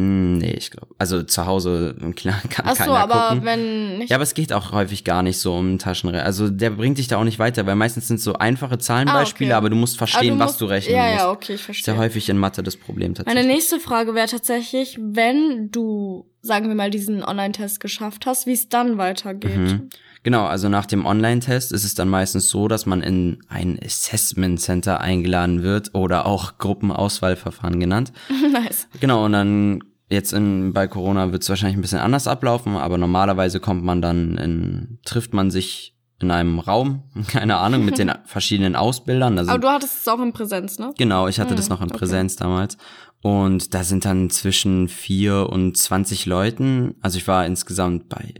Hm, nee, ich glaube. Also zu Hause klar, kann Ach so, keiner aber gucken. wenn nicht. Ja, aber es geht auch häufig gar nicht so um Taschenrechner. Also der bringt dich da auch nicht weiter, weil meistens sind es so einfache Zahlenbeispiele, Ah, okay. aber du musst Aber verstehen, du was musst- du rechnen Ja, musst. ja, okay, ich Ist ja verstehe. häufig in Mathe das Problem Meine tatsächlich. nächste Frage wäre tatsächlich, wenn du, sagen wir mal, diesen Online-Test geschafft hast, wie es dann weitergeht. Mhm. Genau, also nach dem Online-Test ist es dann meistens so, dass man in ein Assessment Center eingeladen wird oder auch Gruppenauswahlverfahren genannt. nice. Genau, und dann jetzt in, bei Corona wird es wahrscheinlich ein bisschen anders ablaufen, aber normalerweise kommt man dann in, trifft man sich in einem Raum, keine Ahnung, mit den verschiedenen Ausbildern. Da Aber du hattest es auch in Präsenz, ne? genau, ich hatte das Mhm, noch in okay. Präsenz damals. Und da sind dann zwischen vier und 20 Leuten. Also ich war insgesamt bei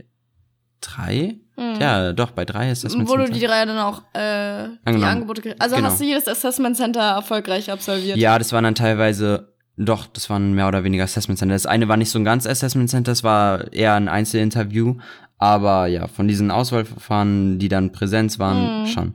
drei. Mhm. Ja, doch, bei drei Assessment Wo du die drei dann auch äh, die. Angebote gekriegt Also Genau. hast du jedes Assessment Center erfolgreich absolviert? Ja, das waren dann teilweise, doch, das waren mehr oder weniger Assessment Center. Das eine war nicht so ein ganz Assessment Center, das war eher ein Einzelinterview. Aber ja, von diesen Auswahlverfahren, die dann Präsenz waren, Mhm. schon.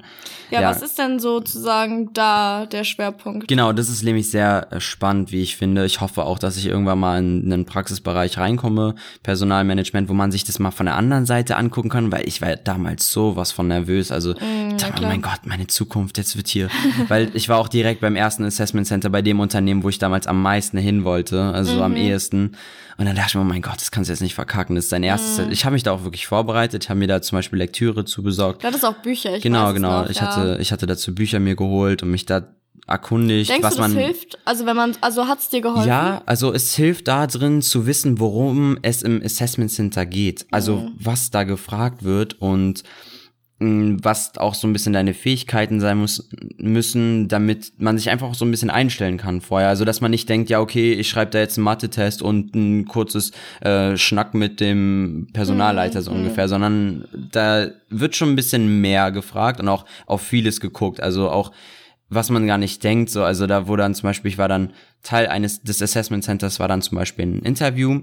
Ja, Ja. was ist denn sozusagen da der Schwerpunkt? Genau, das ist nämlich sehr äh, spannend, wie ich finde. Ich hoffe auch, dass ich irgendwann mal in einen Praxisbereich reinkomme, Personalmanagement, wo man sich das mal von der anderen Seite angucken kann, weil ich war damals sowas von nervös. Also, ich dachte, oh mein Gott, meine Zukunft, jetzt wird hier. weil ich war auch direkt beim ersten Assessment Center bei dem Unternehmen, wo ich damals am meisten hin wollte, also so am Mhm. ehesten. Und dann dachte ich mir, oh mein Gott, das kannst du jetzt nicht verkacken. Das ist dein erstes. Mhm. Ich habe mich da auch wirklich vorbereitet. Ich habe mir da zum Beispiel Lektüre zu besorgt. Du hattest auch Bücher, ich Genau, genau. Noch, ich ja. hatte, ich hatte dazu Bücher mir geholt und mich da erkundigt, Denkst was du, das man. hilft? Also wenn man, also hat's dir geholfen? Ja, also es hilft da drin zu wissen, worum es im Assessment Center geht. Also Mhm. was da gefragt wird und was auch so ein bisschen deine Fähigkeiten sein muss, müssen, damit man sich einfach so ein bisschen einstellen kann vorher. Also dass man nicht denkt, ja okay, ich schreibe da jetzt einen Mathe-Test und ein kurzes äh, Schnack mit dem Personalleiter Mhm, so ungefähr, sondern da wird schon ein bisschen mehr gefragt und auch auf vieles geguckt. Also auch was man gar nicht denkt, so, also da wurde dann zum Beispiel, ich war dann Teil eines des Assessment Centers war dann zum Beispiel ein Interview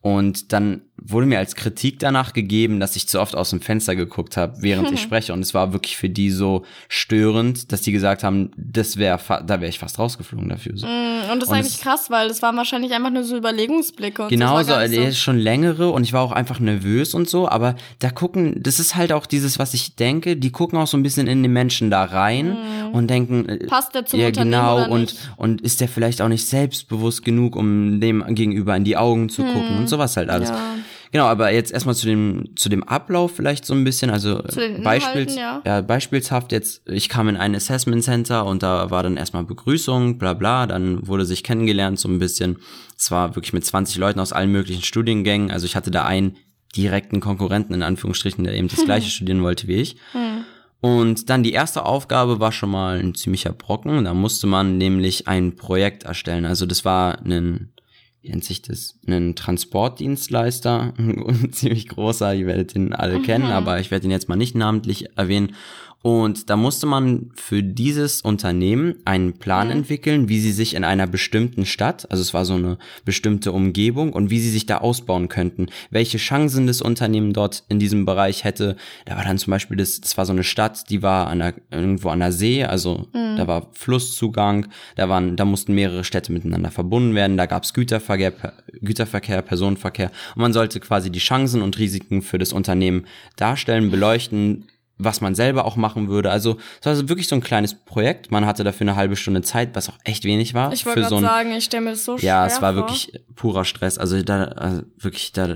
und dann wurde mir als Kritik danach gegeben, dass ich zu oft aus dem Fenster geguckt habe, während ich spreche. Und es war wirklich für die so störend, dass die gesagt haben, das wäre, da wäre ich fast rausgeflogen dafür. So. Mm, und das ist Und eigentlich es- krass, weil das waren wahrscheinlich einfach nur so Überlegungsblicke. Und Genau, so, der ist schon längere und ich war auch einfach nervös und so, aber da gucken, das ist halt auch dieses, was ich denke, die gucken auch so ein bisschen in den Menschen da rein und denken, äh. Passt der zum ja Unternehmen genau oder und nicht? und ist der vielleicht auch nicht selbstbewusst genug, um dem gegenüber in die Augen zu gucken und sowas halt alles. Ja. Genau, aber jetzt erstmal zu dem zu dem Ablauf vielleicht so ein bisschen, also Beispiels, ja. ja, beispielshaft jetzt, ich kam in ein Assessment Center und da war dann erstmal Begrüßung, bla bla, dann wurde sich kennengelernt so ein bisschen. Es war wirklich mit 20 Leuten aus allen möglichen Studiengängen, also ich hatte da einen direkten Konkurrenten in Anführungsstrichen, der eben das gleiche studieren wollte wie ich. Und dann die erste Aufgabe war schon mal ein ziemlicher Brocken. Da musste man nämlich ein Projekt erstellen. Also das war ein, wie nennt sich das? Ein Transportdienstleister, ein ziemlich großer, ihr werdet ihn alle kennen, aber ich werde ihn jetzt mal nicht namentlich erwähnen. Und da musste man für dieses Unternehmen einen Plan entwickeln, wie sie sich in einer bestimmten Stadt, also es war so eine bestimmte Umgebung und wie sie sich da ausbauen könnten. Welche Chancen das Unternehmen dort in diesem Bereich hätte. Da war dann zum Beispiel das, das war so eine Stadt, die war an der, irgendwo an der See, also da war Flusszugang, da waren, da mussten mehrere Städte miteinander verbunden werden, da gab es Güterverkehr, Güterverkehr, Personenverkehr und man sollte quasi die Chancen und Risiken für das Unternehmen darstellen, beleuchten, was man selber auch machen würde. Also es war wirklich so ein kleines Projekt. Man hatte dafür eine halbe Stunde Zeit, was auch echt wenig war. Ich wollte so sagen, ich stelle mir das so schwer Ja, es war vor. wirklich purer Stress. Also da also wirklich da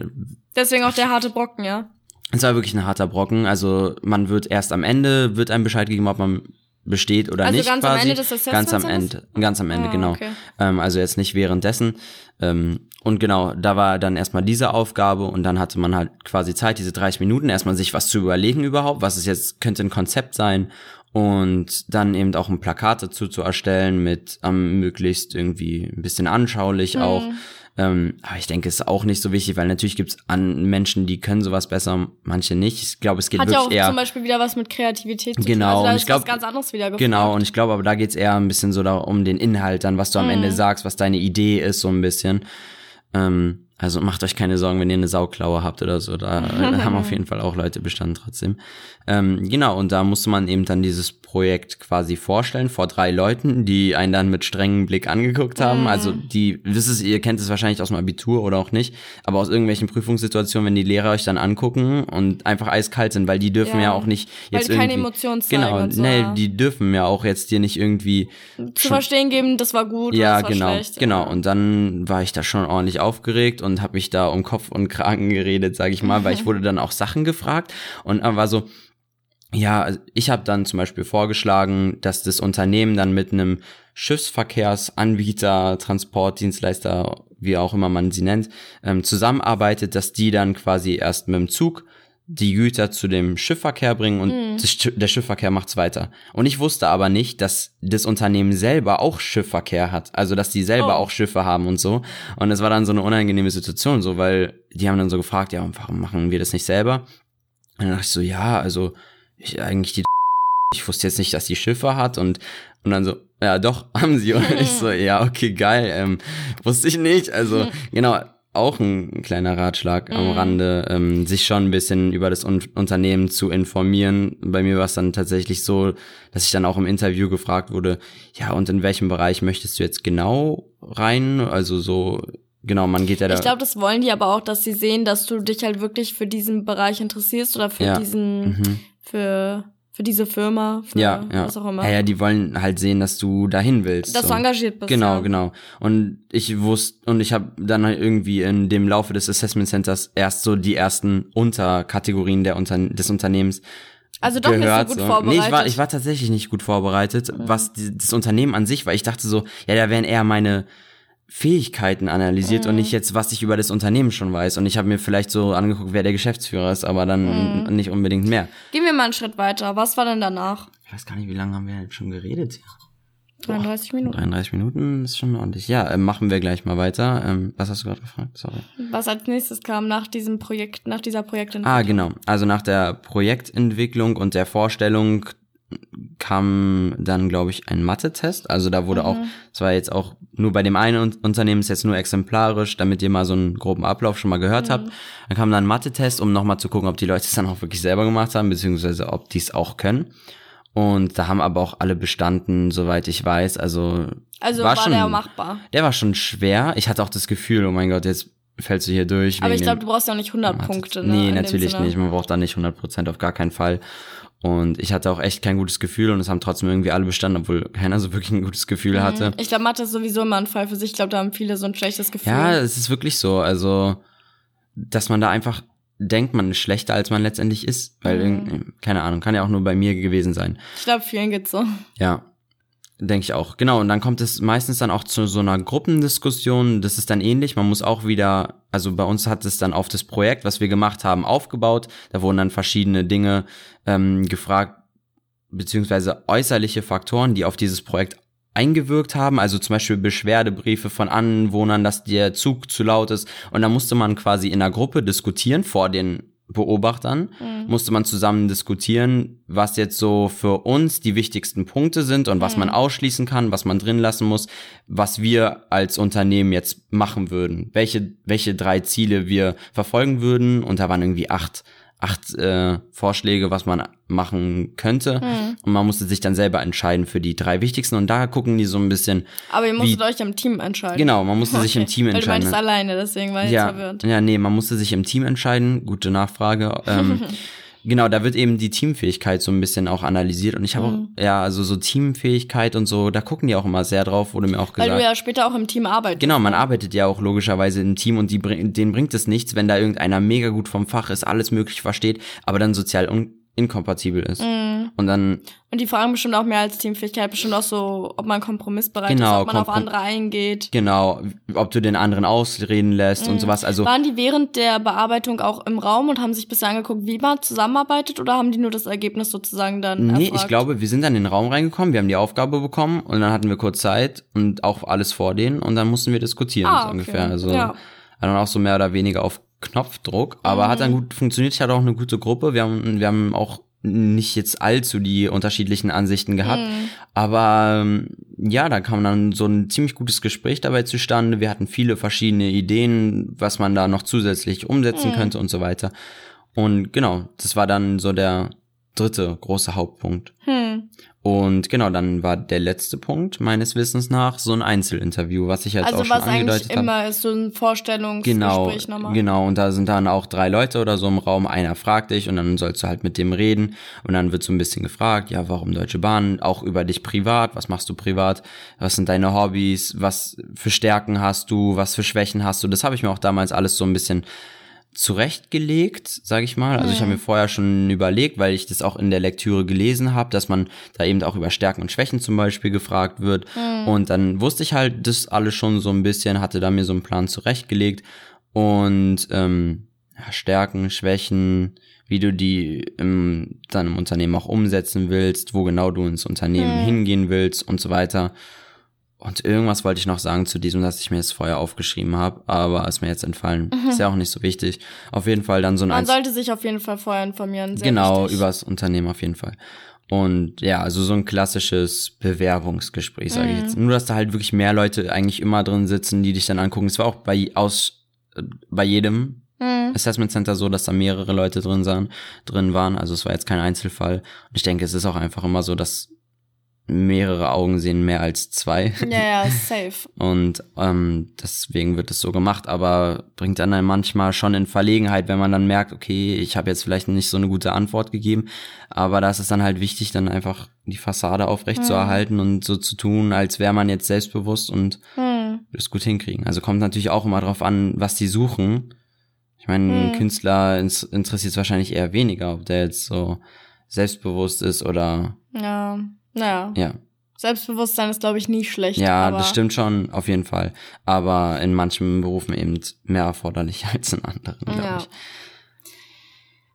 Deswegen auch der harte Brocken, ja. es war wirklich ein harter Brocken. Also man wird erst am Ende wird einem Bescheid gegeben, ob man besteht oder Also nicht ganz am quasi. Ende des Assessment ganz am? Ende, ganz am Ende, Ah, genau. okay. Ähm, also jetzt nicht währenddessen. Ähm, und genau, da war dann erstmal diese Aufgabe und dann hatte man halt quasi Zeit, diese 30 Minuten, erstmal sich was zu überlegen überhaupt, was es jetzt könnte ein Konzept sein und dann eben auch ein Plakat dazu zu erstellen mit ähm, möglichst irgendwie ein bisschen anschaulich Mhm. auch. Ähm, aber ich denke, es ist auch nicht so wichtig, weil natürlich gibt es an Menschen, die können sowas besser, manche nicht. Ich glaube, es geht Hat ja wirklich auch eher zum Beispiel wieder was mit Kreativität zu Genau, tun. Also da und ich glaub- was ganz anderes wieder gefragt. Genau, und ich glaube, aber da geht's eher ein bisschen so da um den Inhalt dann, was du am Mhm. Ende sagst, was deine Idee ist, so ein bisschen. Ähm, also macht euch keine Sorgen, wenn ihr eine Sauklaue habt oder so. Da haben auf jeden Fall auch Leute bestanden trotzdem. Ähm, genau, und da musste man eben dann dieses Projekt quasi vorstellen vor drei Leuten, die einen dann mit strengem Blick angeguckt haben. Mhm. Also die, das ist, ihr kennt es wahrscheinlich aus dem Abitur oder auch nicht, aber aus irgendwelchen Prüfungssituationen, wenn die Lehrer euch dann angucken und einfach eiskalt sind, weil die dürfen ja, Ja. auch nicht Weil jetzt die keine Emotionen zeigen Genau, und so, nee, ja. die dürfen ja auch jetzt dir nicht irgendwie Zu verstehen geben, das war gut ja, oder das war genau, schlecht. genau. Ja. Und dann war ich da schon ordentlich aufgeregt und habe mich da um Kopf und Kragen geredet, sage ich mal, weil ich wurde dann auch Sachen gefragt und war so, ja, ich habe dann zum Beispiel vorgeschlagen, dass das Unternehmen dann mit einem Schiffsverkehrsanbieter, Transportdienstleister, wie auch immer man sie nennt, ähm, zusammenarbeitet, dass die dann quasi erst mit dem Zug die Güter zu dem Schiffverkehr bringen und das Schi- der Schiffverkehr macht's weiter. Und ich wusste aber nicht, dass das Unternehmen selber auch Schiffverkehr hat. Also, dass die selber Oh. auch Schiffe haben und so. Und es war dann so eine unangenehme Situation, so, weil die haben dann so gefragt, ja, warum machen wir das nicht selber? Und dann dachte ich so, ja, also, ich eigentlich die, ich wusste jetzt nicht, dass die Schiffe hat und, und dann so, ja, doch, haben sie. Und ich so, ja, okay, geil, ähm, wusste ich nicht. Also, genau, auch ein kleiner Ratschlag am Mhm. Rande, ähm, sich schon ein bisschen über das Un Unternehmen zu informieren. Bei mir war es dann tatsächlich so, dass ich dann auch im Interview gefragt wurde, ja, und in welchem Bereich möchtest du jetzt genau rein? Also so, genau, man geht ja da. Ich glaube, das wollen die aber auch, dass sie sehen, dass du dich halt wirklich für diesen Bereich interessierst oder für Ja. diesen, Mhm. für, für diese Firma, für ja, ja. was auch immer. Ja, ja, die wollen halt sehen, dass du dahin willst. dass so. du engagiert bist. Genau, ja. genau. Und ich wusste, und ich habe dann halt irgendwie in dem Laufe des Assessment Centers erst so die ersten Unterkategorien der Unter des Unternehmens Also doch gehört. nicht so gut so. vorbereitet. Nee, ich war, ich war tatsächlich nicht gut vorbereitet, was die, das Unternehmen an sich war. Ich dachte so, ja, da werden eher meine Fähigkeiten analysiert Mhm. und nicht jetzt, was ich über das Unternehmen schon weiß. Und ich habe mir vielleicht so angeguckt, wer der Geschäftsführer ist, aber dann Mhm. nicht unbedingt mehr. Gehen wir mal einen Schritt weiter. Was war denn danach? Ich weiß gar nicht, wie lange haben wir jetzt schon geredet? 33 Minuten. 33 Minuten ist schon ordentlich. Ja, äh, machen wir gleich mal weiter. Ähm, was hast du gerade gefragt? Sorry. Was als nächstes kam nach diesem Projekt, nach dieser Projektentwicklung? Ah, genau. Also nach der Projektentwicklung und der Vorstellung kam dann, glaube ich, ein Mathe-Test. Also da wurde Mhm. auch, es war jetzt auch nur bei dem einen Un- Unternehmen ist jetzt nur exemplarisch, damit ihr mal so einen groben Ablauf schon mal gehört Mhm. habt. Dann kam dann ein Mathe-Test, um nochmal zu gucken, ob die Leute es dann auch wirklich selber gemacht haben, beziehungsweise ob die es auch können. Und da haben aber auch alle bestanden, soweit ich weiß. Also, Also War war, schon- der machbar. der war schon schwer. Ich hatte auch das Gefühl, oh mein Gott, jetzt fällst du hier durch. Aber ich glaube, du brauchst ja auch nicht 100 Mathe- Punkte. Ne, Nee, natürlich nicht. Man braucht da nicht 100 Prozent, auf gar keinen Fall. Und ich hatte auch echt kein gutes Gefühl und es haben trotzdem irgendwie alle bestanden, obwohl keiner so wirklich ein gutes Gefühl hatte. Mhm. Ich glaube, Mathe ist sowieso immer ein Fall für sich. Ich glaube, da haben viele so ein schlechtes Gefühl. Ja, es ist wirklich so. Also, dass man da einfach denkt, man ist schlechter, als man letztendlich ist. Weil, Mhm. irgendwie- keine Ahnung, kann ja auch nur bei mir gewesen sein. Ich glaube, vielen geht's so. Ja, denke ich auch. Genau, und dann kommt es meistens dann auch zu so einer Gruppendiskussion. Das ist dann ähnlich. Man muss auch wieder, also bei uns hat es dann auf das Projekt, was wir gemacht haben, aufgebaut. Da wurden dann verschiedene Dinge ähm, gefragt, beziehungsweise äußerliche Faktoren, die auf dieses Projekt eingewirkt haben, also zum Beispiel Beschwerdebriefe von Anwohnern, dass der Zug zu laut ist. Und da musste man quasi in einer Gruppe diskutieren vor den Beobachtern, Mhm. musste man zusammen diskutieren, was jetzt so für uns die wichtigsten Punkte sind und was man Mhm. ausschließen kann, was man drin lassen muss, was wir als Unternehmen jetzt machen würden, welche, welche drei Ziele wir verfolgen würden. Und da waren irgendwie acht, acht äh, Vorschläge, was man machen könnte. Mhm. Und man musste sich dann selber entscheiden für die drei wichtigsten. Und da gucken die so ein bisschen, Aber ihr musstet Wie- euch im Team entscheiden. genau, man musste sich im Okay. Team Weil du entscheiden. meintest alleine, deswegen war ich ja, verwirrt. ja, nee, man musste sich im Team entscheiden. Gute Nachfrage. Ähm, genau, da wird eben die Teamfähigkeit so ein bisschen auch analysiert. Und ich habe Mhm. auch, ja, also so Teamfähigkeit und so, da gucken die auch immer sehr drauf, wurde mir auch Weil gesagt. du ja später auch im Team arbeitest. Genau, man ne? arbeitet ja auch logischerweise im Team und die, denen bringt es nichts, wenn da irgendeiner mega gut vom Fach ist, alles möglich versteht, aber dann sozial un inkompatibel ist. Mhm. Und dann, Und die fragen bestimmt auch mehr als Teamfähigkeit, bestimmt auch so, ob man kompromissbereit Genau, ist, ob man auf komprom- andere eingeht. genau, ob du den anderen ausreden lässt und Mhm. sowas. Also Waren die während der Bearbeitung auch im Raum und haben sich bisher angeguckt, wie man zusammenarbeitet oder haben die nur das Ergebnis sozusagen dann Nee, erfragt? ich glaube, wir sind dann in den Raum reingekommen, wir haben die Aufgabe bekommen und dann hatten wir kurz Zeit und auch alles vor denen und dann mussten wir diskutieren, Ah, so okay. ungefähr. Also Ja. dann auch so mehr oder weniger auf Knopfdruck, aber hat Mhm. dann gut funktioniert. Ich hatte auch eine gute Gruppe. Wir haben, wir haben auch nicht jetzt allzu die unterschiedlichen Ansichten gehabt. Mhm. Aber ähm, ja, da kam dann so ein ziemlich gutes Gespräch dabei zustande. Wir hatten viele verschiedene Ideen, was man da noch zusätzlich umsetzen Mhm. könnte und so weiter. Und genau, das war dann so der dritte große Hauptpunkt. Hm. Und genau, dann war der letzte Punkt meines Wissens nach so ein Einzelinterview, was ich jetzt Also auch schon was eigentlich angedeutet habe. immer ist, so ein Vorstellungsgespräch Genau, nochmal. genau. Und da sind dann auch drei Leute oder so im Raum. Einer fragt dich und dann sollst du halt mit dem reden. Und dann wird so ein bisschen gefragt, ja, warum Deutsche Bahn? Auch über dich privat. Was machst du privat? Was sind deine Hobbys? Was für Stärken hast du? Was für Schwächen hast du? Das habe ich mir auch damals alles so ein bisschen zurechtgelegt, sage ich mal. Also ich habe mir vorher schon überlegt, weil ich das auch in der Lektüre gelesen habe, dass man da eben auch über Stärken und Schwächen zum Beispiel gefragt wird. Und dann wusste ich halt das alles schon so ein bisschen, hatte da mir so einen Plan zurechtgelegt und ähm, ja, Stärken, Schwächen, wie du die im deinem Unternehmen auch umsetzen willst, wo genau du ins Unternehmen Mhm. hingehen willst und so weiter. Und irgendwas wollte ich noch sagen zu diesem, dass ich mir das vorher aufgeschrieben habe, aber ist mir jetzt entfallen. Ist ja auch nicht so wichtig. Auf jeden Fall dann so ein Man sollte sich auf jeden Fall vorher informieren. Sehr genau wichtig. übers Unternehmen auf jeden Fall. Und ja, also so ein klassisches Bewerbungsgespräch, sage ich Mhm. jetzt. Nur, dass da halt wirklich mehr Leute eigentlich immer drin sitzen, die dich dann angucken. Es war auch bei aus äh, bei jedem Hm. Assessment Center so, dass da mehrere Leute drin, sahen, drin waren. Also es war jetzt kein Einzelfall. Und ich denke, es ist auch einfach immer so, dass mehrere Augen sehen mehr als zwei. Ja, ja, safe. Und ähm, deswegen wird es so gemacht, aber bringt dann, dann manchmal schon in Verlegenheit, wenn man dann merkt, okay, ich habe jetzt vielleicht nicht so eine gute Antwort gegeben, aber da ist es dann halt wichtig, dann einfach die Fassade aufrecht zu Mhm. erhalten und so zu tun, als wäre man jetzt selbstbewusst und Hm. das gut hinkriegen. Also kommt natürlich auch immer drauf an, was die suchen. Ich meine, Mhm. ein Künstler interessiert es wahrscheinlich eher weniger, ob der jetzt so selbstbewusst ist oder Ja, naja. ja. Selbstbewusstsein ist, glaube ich, nie schlecht. Ja, das stimmt schon, auf jeden Fall. Aber in manchen Berufen eben mehr erforderlich als in anderen, glaube Ja. ich.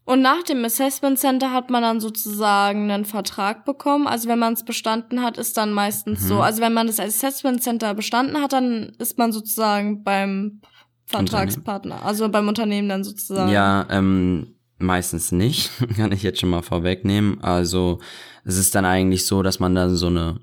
Und nach dem Assessment Center hat man dann sozusagen einen Vertrag bekommen. Also wenn man es bestanden hat, ist dann meistens Mhm. so. Also wenn man das Assessment Center bestanden hat, dann ist man sozusagen beim Vertragspartner, also beim Unternehmen dann sozusagen. Ja, ähm, meistens nicht, kann ich jetzt schon mal vorwegnehmen. Also es ist dann eigentlich so, dass man dann so eine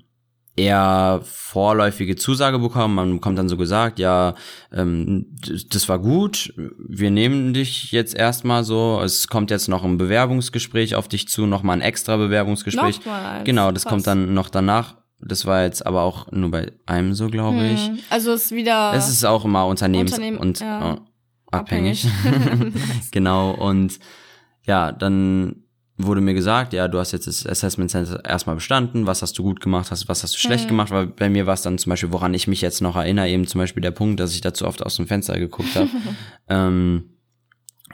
eher vorläufige Zusage bekommen. Man bekommt dann so gesagt, ja, ähm, das war gut, wir nehmen dich jetzt erstmal so. Es kommt jetzt noch ein Bewerbungsgespräch auf dich zu, nochmal ein extra Bewerbungsgespräch. Nochmal, genau, das krass. kommt dann noch danach. Das war jetzt aber auch nur bei einem so, glaube ich. Hm. Also es ist wieder Es ist auch immer unternehmens- Unternehmen- und ja. äh. Abhängig. genau, und ja, dann wurde mir gesagt, ja, du hast jetzt das Assessment Center erstmal bestanden, was hast du gut gemacht, hast, was hast du schlecht Mhm. gemacht, weil bei mir war es dann zum Beispiel, woran ich mich jetzt noch erinnere, eben zum Beispiel der Punkt, dass ich da zu oft aus dem Fenster geguckt habe. ähm,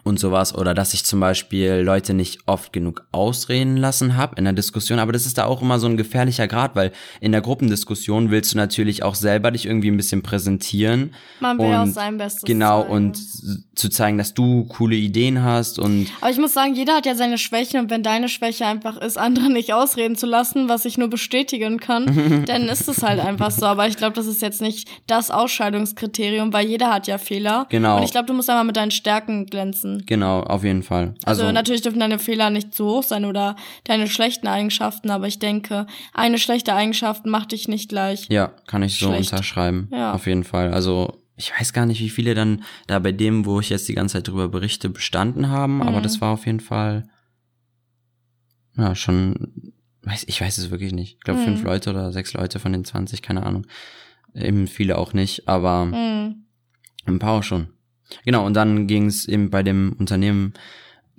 und sowas oder dass ich zum Beispiel Leute nicht oft genug ausreden lassen habe in der Diskussion, aber das ist da auch immer so ein gefährlicher Grad, weil in der Gruppendiskussion willst du natürlich auch selber dich irgendwie ein bisschen präsentieren Man will auch sein Bestes genau zeigen. und zu zeigen, dass du coole Ideen hast und Aber ich muss sagen, jeder hat ja seine Schwächen und wenn deine Schwäche einfach ist, andere nicht ausreden zu lassen, was ich nur bestätigen kann, dann ist es halt einfach so. Aber ich glaube, das ist jetzt nicht das Ausscheidungskriterium, weil jeder hat ja Fehler. Genau. Und ich glaube, du musst einmal mit deinen Stärken glänzen. Genau auf jeden Fall. Also, Also, natürlich dürfen deine Fehler nicht zu hoch sein oder deine schlechten Eigenschaften, aber ich denke, eine schlechte Eigenschaft macht dich nicht gleich. ja, kann ich so schlecht. unterschreiben. Ja. Auf jeden Fall. Also ich weiß gar nicht, wie viele dann da bei dem, wo ich jetzt die ganze Zeit drüber berichte, bestanden haben, aber Mhm. das war auf jeden Fall ja schon weiß ich weiß es wirklich nicht. Ich glaube Mhm. fünf Leute oder sechs Leute von den 20, keine Ahnung. Eben viele auch nicht, aber Mhm. Ein paar auch schon. Genau, und dann ging es eben bei dem Unternehmen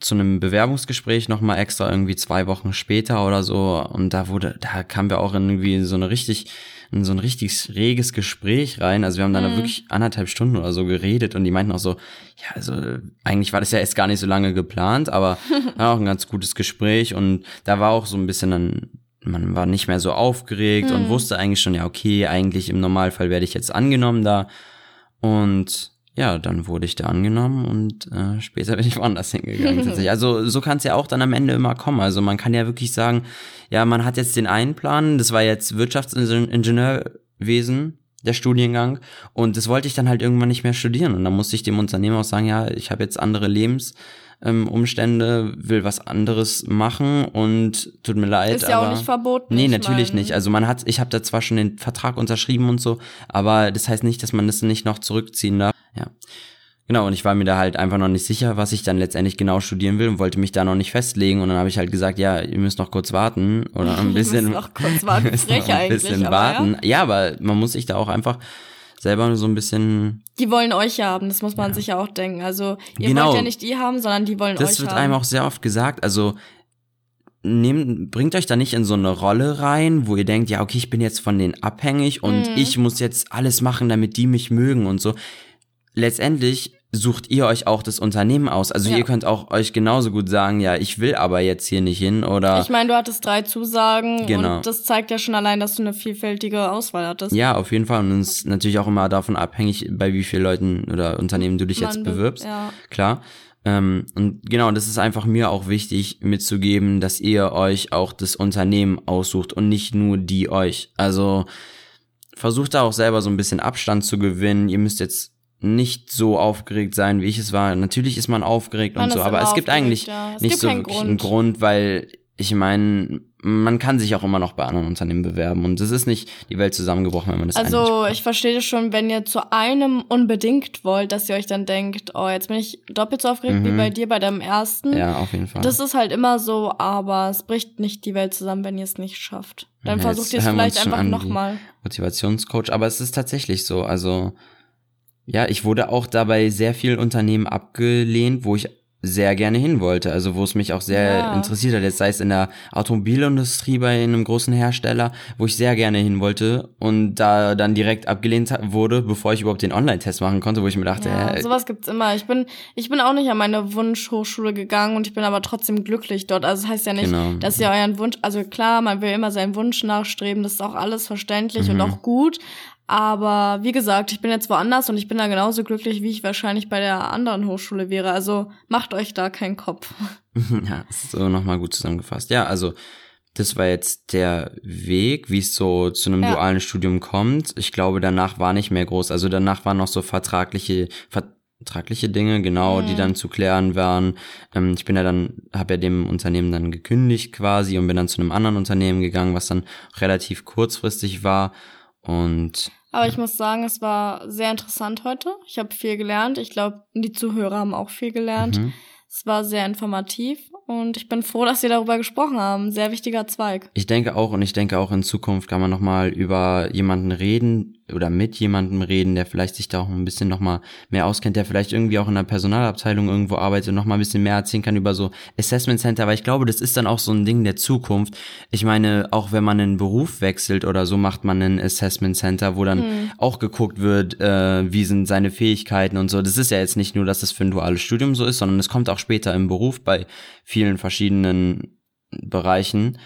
zu einem Bewerbungsgespräch nochmal extra irgendwie zwei Wochen später oder so. Und da wurde, da kamen wir auch in irgendwie so eine richtig, in so ein richtig reges Gespräch rein. Also wir haben dann da Mhm. wirklich anderthalb Stunden oder so geredet und die meinten auch so, ja, also eigentlich war das ja erst gar nicht so lange geplant, aber war auch ein ganz gutes Gespräch und da war auch so ein bisschen dann, man war nicht mehr so aufgeregt und Mhm. wusste eigentlich schon, ja, okay, eigentlich im Normalfall werde ich jetzt angenommen da. Und ja, dann wurde ich da angenommen und äh, später bin ich woanders hingegangen tatsächlich. Also so kann es ja auch dann am Ende immer kommen. Also man kann ja wirklich sagen, ja, man hat jetzt den einen Plan, das war jetzt Wirtschaftsingenieurwesen, der Studiengang, und das wollte ich dann halt irgendwann nicht mehr studieren. Und dann musste ich dem Unternehmer auch sagen, ja, ich habe jetzt andere Lebens. Ähm, Umstände, will was anderes machen und tut mir leid. Ist ja aber auch nicht verboten. Nee, ich natürlich mein- nicht. Also man hat, ich habe da zwar schon den Vertrag unterschrieben und so, aber das heißt nicht, dass man das nicht noch zurückziehen darf. Ja. Genau, und ich war mir da halt einfach noch nicht sicher, was ich dann letztendlich genau studieren will und wollte mich da noch nicht festlegen. Und dann habe ich halt gesagt, ja, ihr müsst noch kurz warten oder ein Ihr bisschen. müsst noch kurz warten. ihr Frech ein bisschen aber warten. Ja. aber man muss sich da auch einfach selber so ein bisschen. Die wollen euch ja haben, das muss man sich ja auch denken. Also ihr Genau. wollt ja nicht die haben, sondern die wollen Das euch wird haben. einem auch sehr oft gesagt. Also nehmt, bringt euch da nicht in so eine Rolle rein, wo ihr denkt, ja, okay, ich bin jetzt von denen abhängig und Mhm. ich muss jetzt alles machen, damit die mich mögen und so. Letztendlich sucht ihr euch auch das Unternehmen aus. Also Ja. ihr könnt auch euch genauso gut sagen, ja, ich will aber jetzt hier nicht hin oder Ich meine, du hattest drei Zusagen Genau. und das zeigt ja schon allein, dass du eine vielfältige Auswahl hattest. ja, auf jeden Fall. Und es ist natürlich auch immer davon abhängig, bei wie vielen Leuten oder Unternehmen du dich jetzt Man be- bewirbst. Ja. Klar. Ähm, und genau, das ist einfach mir auch wichtig mitzugeben, dass ihr euch auch das Unternehmen aussucht und nicht nur die euch. Also versucht da auch selber so ein bisschen Abstand zu gewinnen. Ihr müsst jetzt nicht so aufgeregt sein, wie ich es war. Natürlich ist man aufgeregt Man und so, aber es gibt eigentlich ja. Es nicht gibt so wirklich Grund. einen Grund, weil ich meine, man kann sich auch immer noch bei anderen Unternehmen bewerben und es ist nicht die Welt zusammengebrochen, wenn man das Also ich verstehe das schon, wenn ihr zu einem unbedingt wollt, dass ihr euch dann denkt, oh, jetzt bin ich doppelt so aufgeregt wie Mhm. bei dir bei deinem ersten. Ja, auf jeden Fall. Das ist halt immer so, aber es bricht nicht die Welt zusammen, wenn ihr es nicht schafft. Dann Ja, versucht ihr es vielleicht einfach wie- nochmal. Motivationscoach, aber es ist tatsächlich so. Also ja, ich wurde auch dabei sehr vielen Unternehmen abgelehnt, wo ich sehr gerne hin wollte, also wo es mich auch sehr Ja. interessiert hat, jetzt sei es in der Automobilindustrie bei einem großen Hersteller, wo ich sehr gerne hin wollte und da dann direkt abgelehnt wurde, bevor ich überhaupt den Online-Test machen konnte, wo ich mir dachte, Ja, hä, sowas gibt's immer. Ich bin, ich bin auch nicht an meine Wunschhochschule gegangen und ich bin aber trotzdem glücklich dort. Also das heißt ja nicht, Genau. dass ihr euren Wunsch, also klar, man will immer seinen Wunsch nachstreben, das ist auch alles verständlich Mhm. und auch gut. Aber wie gesagt, ich bin jetzt woanders und ich bin da genauso glücklich, wie ich wahrscheinlich bei der anderen Hochschule wäre. Also macht euch da keinen Kopf. Ja, so nochmal gut zusammengefasst. Ja, also das war jetzt der Weg, wie es so zu einem Ja. dualen Studium kommt. Ich glaube, danach war nicht mehr groß. Also danach waren noch so vertragliche, ver vertragliche Dinge, genau, Mhm. die dann zu klären waren. Ähm, ich bin ja dann, habe ja dem Unternehmen dann gekündigt quasi und bin dann zu einem anderen Unternehmen gegangen, was dann relativ kurzfristig war. Und Aber ich muss sagen, es war sehr interessant heute. Ich habe viel gelernt. Ich glaube, die Zuhörer haben auch viel gelernt. mhm. Es war sehr informativ und ich bin froh, dass wir darüber gesprochen haben. Sehr wichtiger Zweig. ich denke auch und ich denke auch in Zukunft kann man nochmal über jemanden reden oder mit jemandem reden, der vielleicht sich da auch ein bisschen nochmal mehr auskennt, der vielleicht irgendwie auch in der Personalabteilung irgendwo arbeitet und nochmal ein bisschen mehr erzählen kann über so Assessment Center, weil ich glaube, das ist dann auch so ein Ding der Zukunft. Ich meine, auch wenn man einen Beruf wechselt oder so, macht man ein Assessment Center, wo dann Hm. auch geguckt wird, äh, wie sind seine Fähigkeiten und so. Das ist ja jetzt nicht nur, dass das für ein duales Studium so ist, sondern es kommt auch später im Beruf bei vielen verschiedenen Bereichen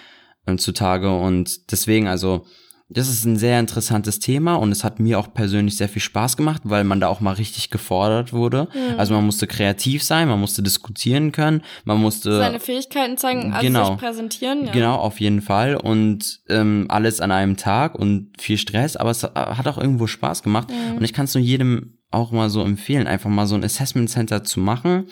äh, zutage und deswegen also das ist ein sehr interessantes Thema und es hat mir auch persönlich sehr viel Spaß gemacht, weil man da auch mal richtig gefordert wurde. Mhm. Also man musste kreativ sein, man musste diskutieren können, man musste Seine Fähigkeiten zeigen, also genau. sich präsentieren. Ja. Genau, auf jeden Fall. Und ähm, alles an einem Tag und viel Stress, aber es hat auch irgendwo Spaß gemacht. Mhm. Und ich kann es nur jedem auch mal so empfehlen, einfach mal so ein Assessment Center zu machen,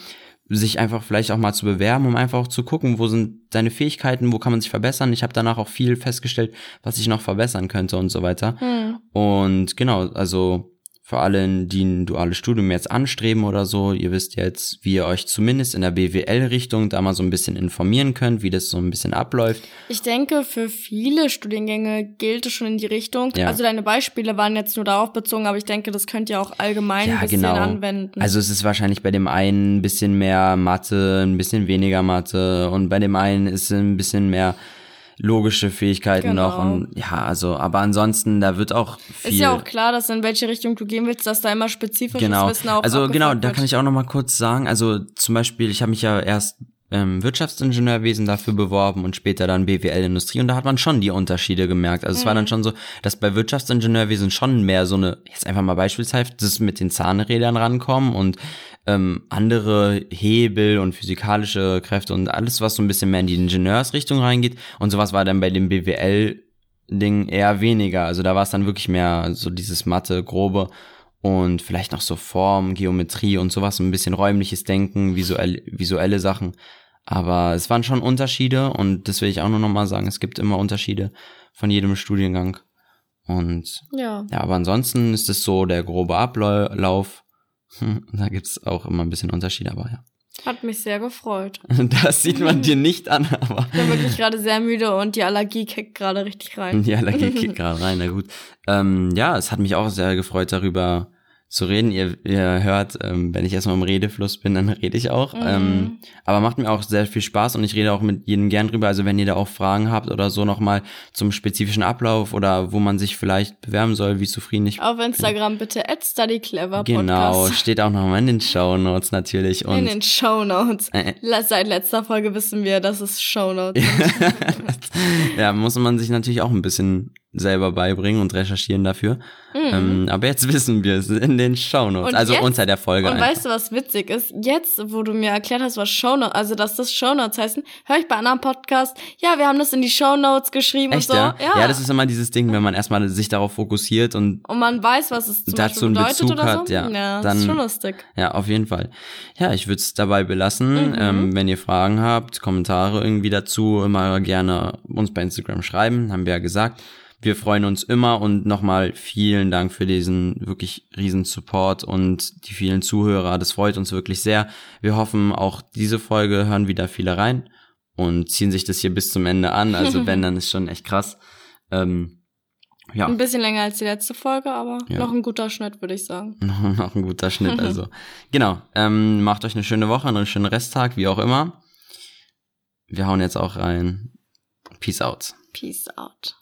sich einfach vielleicht auch mal zu bewerben, um einfach auch zu gucken, wo sind deine Fähigkeiten, wo kann man sich verbessern. Ich habe danach auch viel festgestellt, was ich noch verbessern könnte und so weiter. Hm. Und genau, also für alle, die ein duales Studium jetzt anstreben oder so, ihr wisst jetzt, wie ihr euch zumindest in der BWL-Richtung da mal so ein bisschen informieren könnt, wie das so ein bisschen abläuft. Ich denke, für viele Studiengänge gilt es schon in die Richtung. Ja. Also deine Beispiele waren jetzt nur darauf bezogen, aber ich denke, das könnt ihr auch allgemein Ja, ein bisschen genau. anwenden. Also es ist wahrscheinlich bei dem einen ein bisschen mehr Mathe, ein bisschen weniger Mathe und bei dem einen ist ein bisschen mehr logische Fähigkeiten Genau. noch und ja, also, aber ansonsten, da wird auch viel. ist ja auch klar, dass in welche Richtung du gehen willst, dass da immer spezifisches genau. Wissen auch Also genau, da kann ich auch noch mal kurz sagen, also zum Beispiel, ich habe mich ja erst ähm, Wirtschaftsingenieurwesen dafür beworben und später dann BWL Industrie und da hat man schon die Unterschiede gemerkt. Also es war dann schon so, dass bei Wirtschaftsingenieurwesen schon mehr so eine, jetzt einfach mal beispielsweise, das mit den Zahnrädern rankommen und ähm, andere Hebel und physikalische Kräfte und alles, was so ein bisschen mehr in die Ingenieursrichtung reingeht und sowas war dann bei dem BWL Ding eher weniger. Also da war es dann wirklich mehr so dieses Mathe, grobe und vielleicht noch so Form, Geometrie und sowas, so ein bisschen räumliches Denken, visuell, visuelle Sachen. Aber es waren schon Unterschiede und das will ich auch nur nochmal sagen, es gibt immer Unterschiede von jedem Studiengang. Und Ja. ja, aber ansonsten ist es so der grobe Ablauf. Da gibt's auch immer ein bisschen Unterschiede, aber ja. Hat mich sehr gefreut. Das sieht man dir nicht an, aber Ich bin wirklich gerade sehr müde und die Allergie kickt gerade richtig rein. Die Allergie kickt gerade rein, na gut. Ähm, ja, es hat mich auch sehr gefreut, darüber zu reden. Ihr, ihr hört, ähm, wenn ich erstmal im Redefluss bin, dann rede ich auch. Mhm. Ähm, aber macht mir auch sehr viel Spaß und ich rede auch mit jedem gern drüber. Also wenn ihr da auch Fragen habt oder so nochmal zum spezifischen Ablauf oder wo man sich vielleicht bewerben soll, wie zufrieden ich Auf Instagram bitte at studyclever Genau, steht auch nochmal in den Show Notes natürlich. In Und den Shownotes. Äh. Le- Seit letzter Folge wissen wir, dass es Shownotes sind. ja, muss man sich natürlich auch ein bisschen selber beibringen und recherchieren dafür. Ähm, aber jetzt wissen wir es in den Shownotes, Und also jetzt- unter der Folge. Und einfach. weißt du, was witzig ist? Jetzt, wo du mir erklärt hast, was Shownotes, also dass das Shownotes heißen, höre ich bei anderen Podcasts, ja, wir haben das in die Shownotes geschrieben Echt, und so. ja? ja? das ist immer dieses Ding, wenn man erstmal sich darauf fokussiert und und man weiß, was es zum dazu Beispiel bedeutet Bezug oder hat, so. ja, ja das dann- ist schon lustig. ja, auf jeden Fall. Ja, ich würde es dabei belassen. Mhm. Ähm, wenn ihr Fragen habt, Kommentare irgendwie dazu, immer gerne uns bei Instagram schreiben, haben wir ja gesagt. Wir freuen uns immer und nochmal vielen Dank für diesen wirklich riesen Support und die vielen Zuhörer. Das freut uns wirklich sehr. Wir hoffen, auch diese Folge hören wieder viele rein und ziehen sich das hier bis zum Ende an. Also wenn, dann ist schon echt krass. Ähm, ja. Ein bisschen länger als die letzte Folge, aber Ja. noch ein guter Schnitt, würde ich sagen. Noch ein guter Schnitt, also. genau. Ähm, macht euch eine schöne Woche, einen schönen Resttag, wie auch immer. Wir hauen jetzt auch rein. Peace out. Peace out.